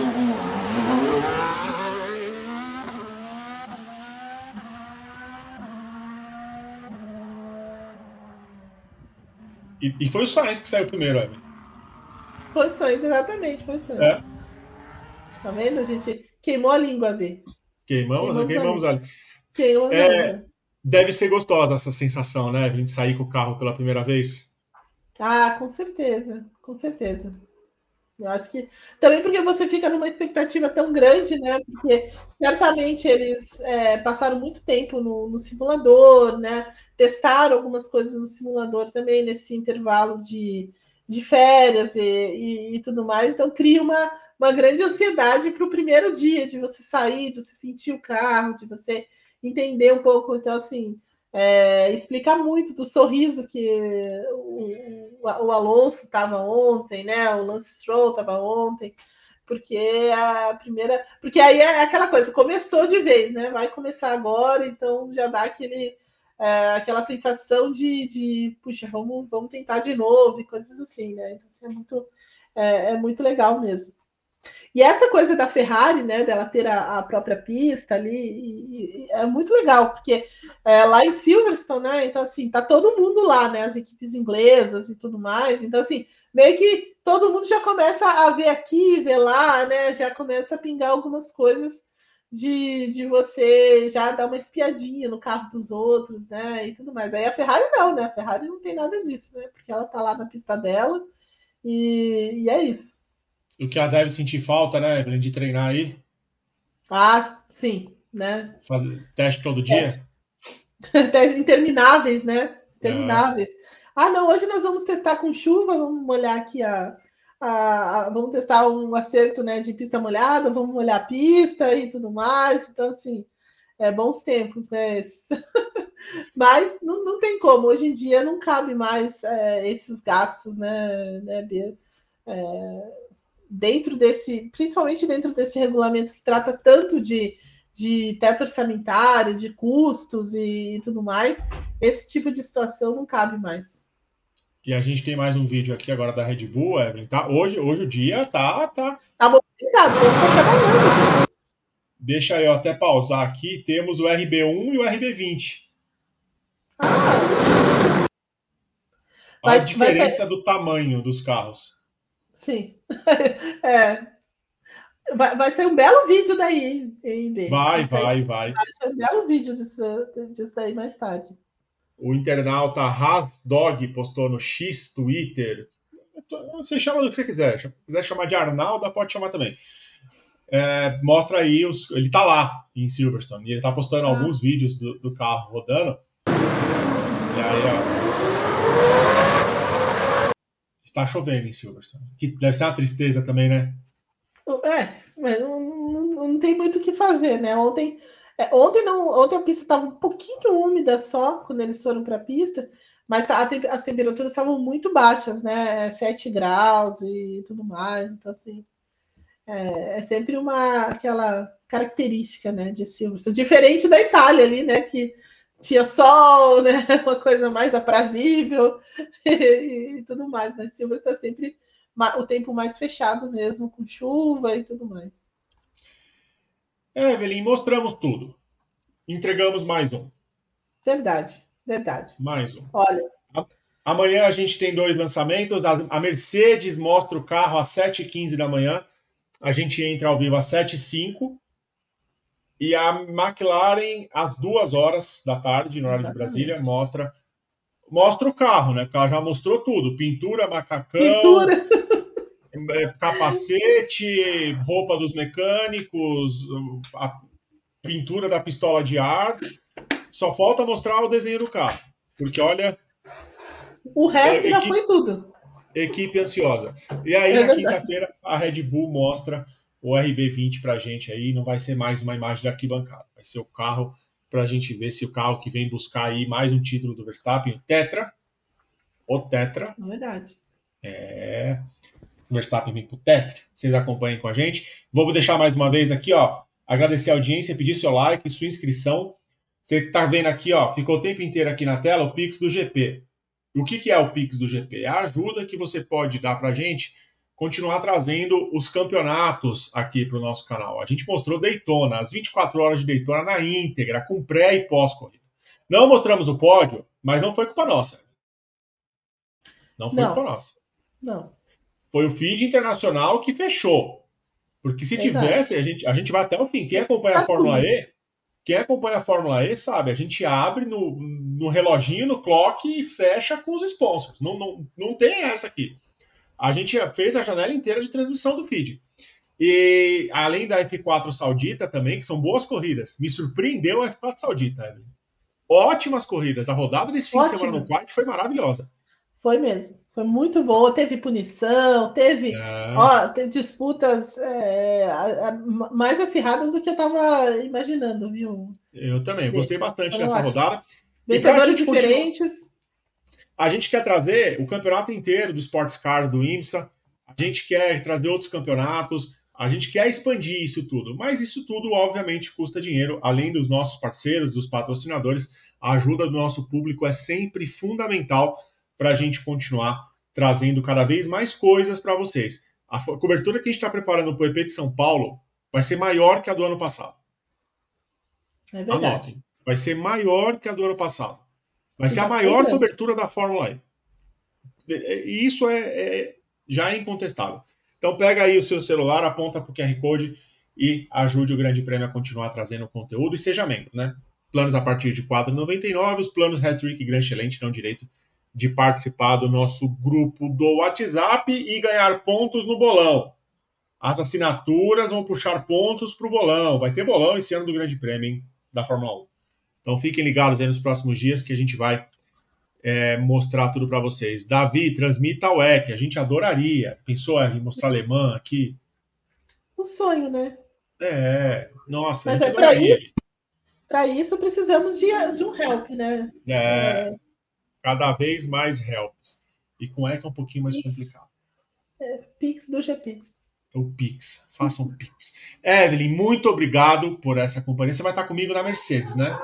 E, e, foi o Sainz que saiu primeiro, Evan. Foi o Sainz, exatamente, foi o Sainz. É. Tá vendo? A gente queimou a língua, B. Queimamos, queimamos, queimamos a língua. É, deve ser gostosa essa sensação, né, de sair com o carro pela primeira vez. Ah, com certeza, com certeza. Eu acho que também porque você fica numa expectativa tão grande, né? Porque certamente eles é, passaram muito tempo no, no, simulador, né? Testaram algumas coisas no simulador também nesse intervalo de, de férias e, e, e tudo mais. Então cria uma, uma grande ansiedade para o primeiro dia, de você sair, de você sentir o carro, de você entender um pouco. Então, assim, é, explicar muito do sorriso que o, o Alonso estava ontem, né? O Lance Stroll estava ontem, porque a primeira. Porque aí é aquela coisa, começou de vez, né? Vai começar agora, então já dá aquele. É, aquela sensação de, de, puxa, vamos, vamos tentar de novo e coisas assim, né? Então, assim, é, muito, é, é muito legal mesmo. E essa coisa da Ferrari, né, dela ter a, a própria pista ali, e, e é muito legal, porque é, lá em Silverstone, né, então assim, tá todo mundo lá, né, as equipes inglesas e tudo mais, então assim, meio que todo mundo já começa a ver aqui, ver lá, né, já começa a pingar algumas coisas de, de você já dar uma espiadinha no carro dos outros, né, e tudo mais. Aí a Ferrari não, né, a Ferrari não tem nada disso, né, porque ela tá lá na pista dela, e, e é isso o que ela deve sentir falta, né, Evelyn, de treinar aí? Ah, sim, né? Fazer teste todo dia? (laughs) Testes intermináveis, né? Intermináveis. É. Ah, não, hoje nós vamos testar com chuva, vamos molhar aqui a, a, a, vamos testar um acerto né, de pista molhada, vamos molhar a pista e tudo mais. Então, assim, é bons tempos, né? (laughs) Mas não, não tem como, hoje em dia não cabe mais é, esses gastos, né, né Bia? É, dentro desse, principalmente dentro desse regulamento que trata tanto de, de teto orçamentário, de custos e tudo mais, esse tipo de situação não cabe mais. E a gente tem mais um vídeo aqui agora da Red Bull, Evelyn. Tá? Hoje, hoje o dia tá. Tá, tá movimentado, trabalhando. Deixa eu até pausar aqui. Temos o RB1 e o RB20. Ah. A vai, diferença vai do tamanho dos carros. Sim. (laughs) é. Vai, vai ser um belo vídeo daí, hein, Ben? Vai, vai, vai. Vai ser um belo vídeo disso, disso daí mais tarde. O internauta Hasdog postou no X Twitter. Você chama do que você quiser. Se quiser chamar de Arnaldo, pode chamar também. É, mostra aí, os, ele tá lá em Silverstone. E ele tá postando ah. alguns vídeos do, do carro rodando. E aí, ó. Está chovendo em Silverstone. Que deve ser uma tristeza também, né? É, mas não, não, não tem muito o que fazer, né? Ontem, é, ontem, não, ontem a pista estava um pouquinho úmida só quando eles foram para a pista, mas a, as temperaturas estavam muito baixas, né? 7 graus e tudo mais. Então, assim, é, é sempre uma aquela característica né, de Silverstone, diferente da Itália ali, né? Que tinha sol, né? (laughs) Uma coisa mais aprazível (laughs) e, e tudo mais. Mas Silverstone está sempre o tempo mais fechado mesmo, com chuva e tudo mais. É, Evelyn, mostramos tudo. Entregamos mais um. Verdade, verdade. Mais um. Olha. Amanhã a gente tem dois lançamentos. A Mercedes mostra o carro às 7h15 da manhã. A gente entra ao vivo às 7h05. E a McLaren, às duas horas da tarde, no horário Exatamente. de Brasília, mostra mostra o carro, né? Porque ela já mostrou tudo: pintura, macacão, pintura. É, capacete, roupa dos mecânicos, a pintura da pistola de ar. Só falta mostrar o desenho do carro. Porque olha. O resto já foi tudo. Equipe ansiosa. E aí, é na quinta-feira, a Red Bull mostra o RB20 para a gente aí, não vai ser mais uma imagem de arquibancada, vai ser o carro para a gente ver se o carro que vem buscar aí mais um título do Verstappen, o Tetra, o Tetra. É verdade. É, o Verstappen vem pro Tetra, vocês acompanhem com a gente. Vou deixar mais uma vez aqui, ó, agradecer a audiência, pedir seu like, sua inscrição. Você que tá vendo aqui, ó, ficou o tempo inteiro aqui na tela o Pix do GP. O que, que é o Pix do GP? É a ajuda que você pode dar para a gente continuar trazendo os campeonatos aqui para o nosso canal. A gente mostrou Daytona, as 24 horas de Daytona na íntegra, com pré e pós-corrida. Não mostramos o pódio, mas não foi culpa nossa. Não foi não. culpa nossa. Não. Foi o feed internacional que fechou. Porque se Exato. tivesse, a gente, a gente vai até o fim. Quem acompanha tá a Fórmula tudo. E, quem acompanha a Fórmula E sabe, a gente abre no, no reloginho, no clock e fecha com os sponsors. Não, não, não tem essa aqui a gente fez a janela inteira de transmissão do feed. E além da F4 Saudita também, que são boas corridas, me surpreendeu a F4 Saudita. Ótimas corridas. A rodada desse fim Ótimo. de semana no quad foi maravilhosa. Foi mesmo. Foi muito boa, teve punição, teve, é. ó, teve disputas é, mais acirradas do que eu estava imaginando, viu? Eu também, gostei bastante Foi dessa ótimo. rodada. Vencedores diferentes. Continua... A gente quer trazer o campeonato inteiro do Sports Car do IMSA, a gente quer trazer outros campeonatos, a gente quer expandir isso tudo, mas isso tudo, obviamente, custa dinheiro, além dos nossos parceiros, dos patrocinadores, a ajuda do nosso público é sempre fundamental para a gente continuar trazendo cada vez mais coisas para vocês. A cobertura que a gente está preparando para o EP de São Paulo vai ser maior que a do ano passado. É verdade. Anotem. Vai ser maior que a do ano passado. Vai ser a maior cobertura da Fórmula E. E isso é, é, já é incontestável. Então pega aí o seu celular, aponta para o QR Code e ajude o Grande Prêmio a continuar trazendo conteúdo e seja membro, né? Planos a partir de R$ 4,99, os planos Hat-Trick e Grand Excelente dão direito de participar do nosso grupo do WhatsApp e ganhar pontos no bolão. As assinaturas vão puxar pontos para o bolão. Vai ter bolão esse ano do Grande Prêmio hein, da Fórmula 1. Então fiquem ligados aí nos próximos dias que a gente vai é, mostrar tudo para vocês. Davi, transmita o EC, a gente adoraria. Pensou em mostrar alemã aqui? Um sonho, né? É, nossa, Mas é para isso, para isso precisamos de, de um help, né? É. é cada vez mais helps. E com ECA é um pouquinho mais Pix. complicado. É, Pix do GP. O Pix, façam um Pix. Evelyn, muito obrigado por essa companhia. Você vai estar comigo na Mercedes, né?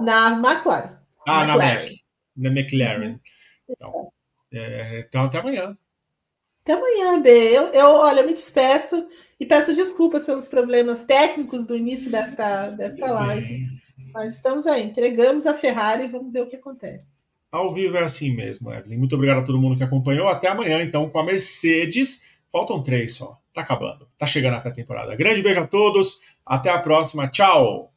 Na McLaren. Ah, McLaren. na Mac. Na McLaren. Então, é, então, até amanhã. Até amanhã, B. Eu, eu, olha, eu me despeço e peço desculpas pelos problemas técnicos do início desta, desta live. Mas estamos aí, entregamos a Ferrari e vamos ver o que acontece. Ao vivo é assim mesmo, Evelyn. Muito obrigado a todo mundo que acompanhou. Até amanhã, então, com a Mercedes. Faltam três só. Tá acabando. Tá chegando a pré-temporada. Grande beijo a todos. Até a próxima. Tchau.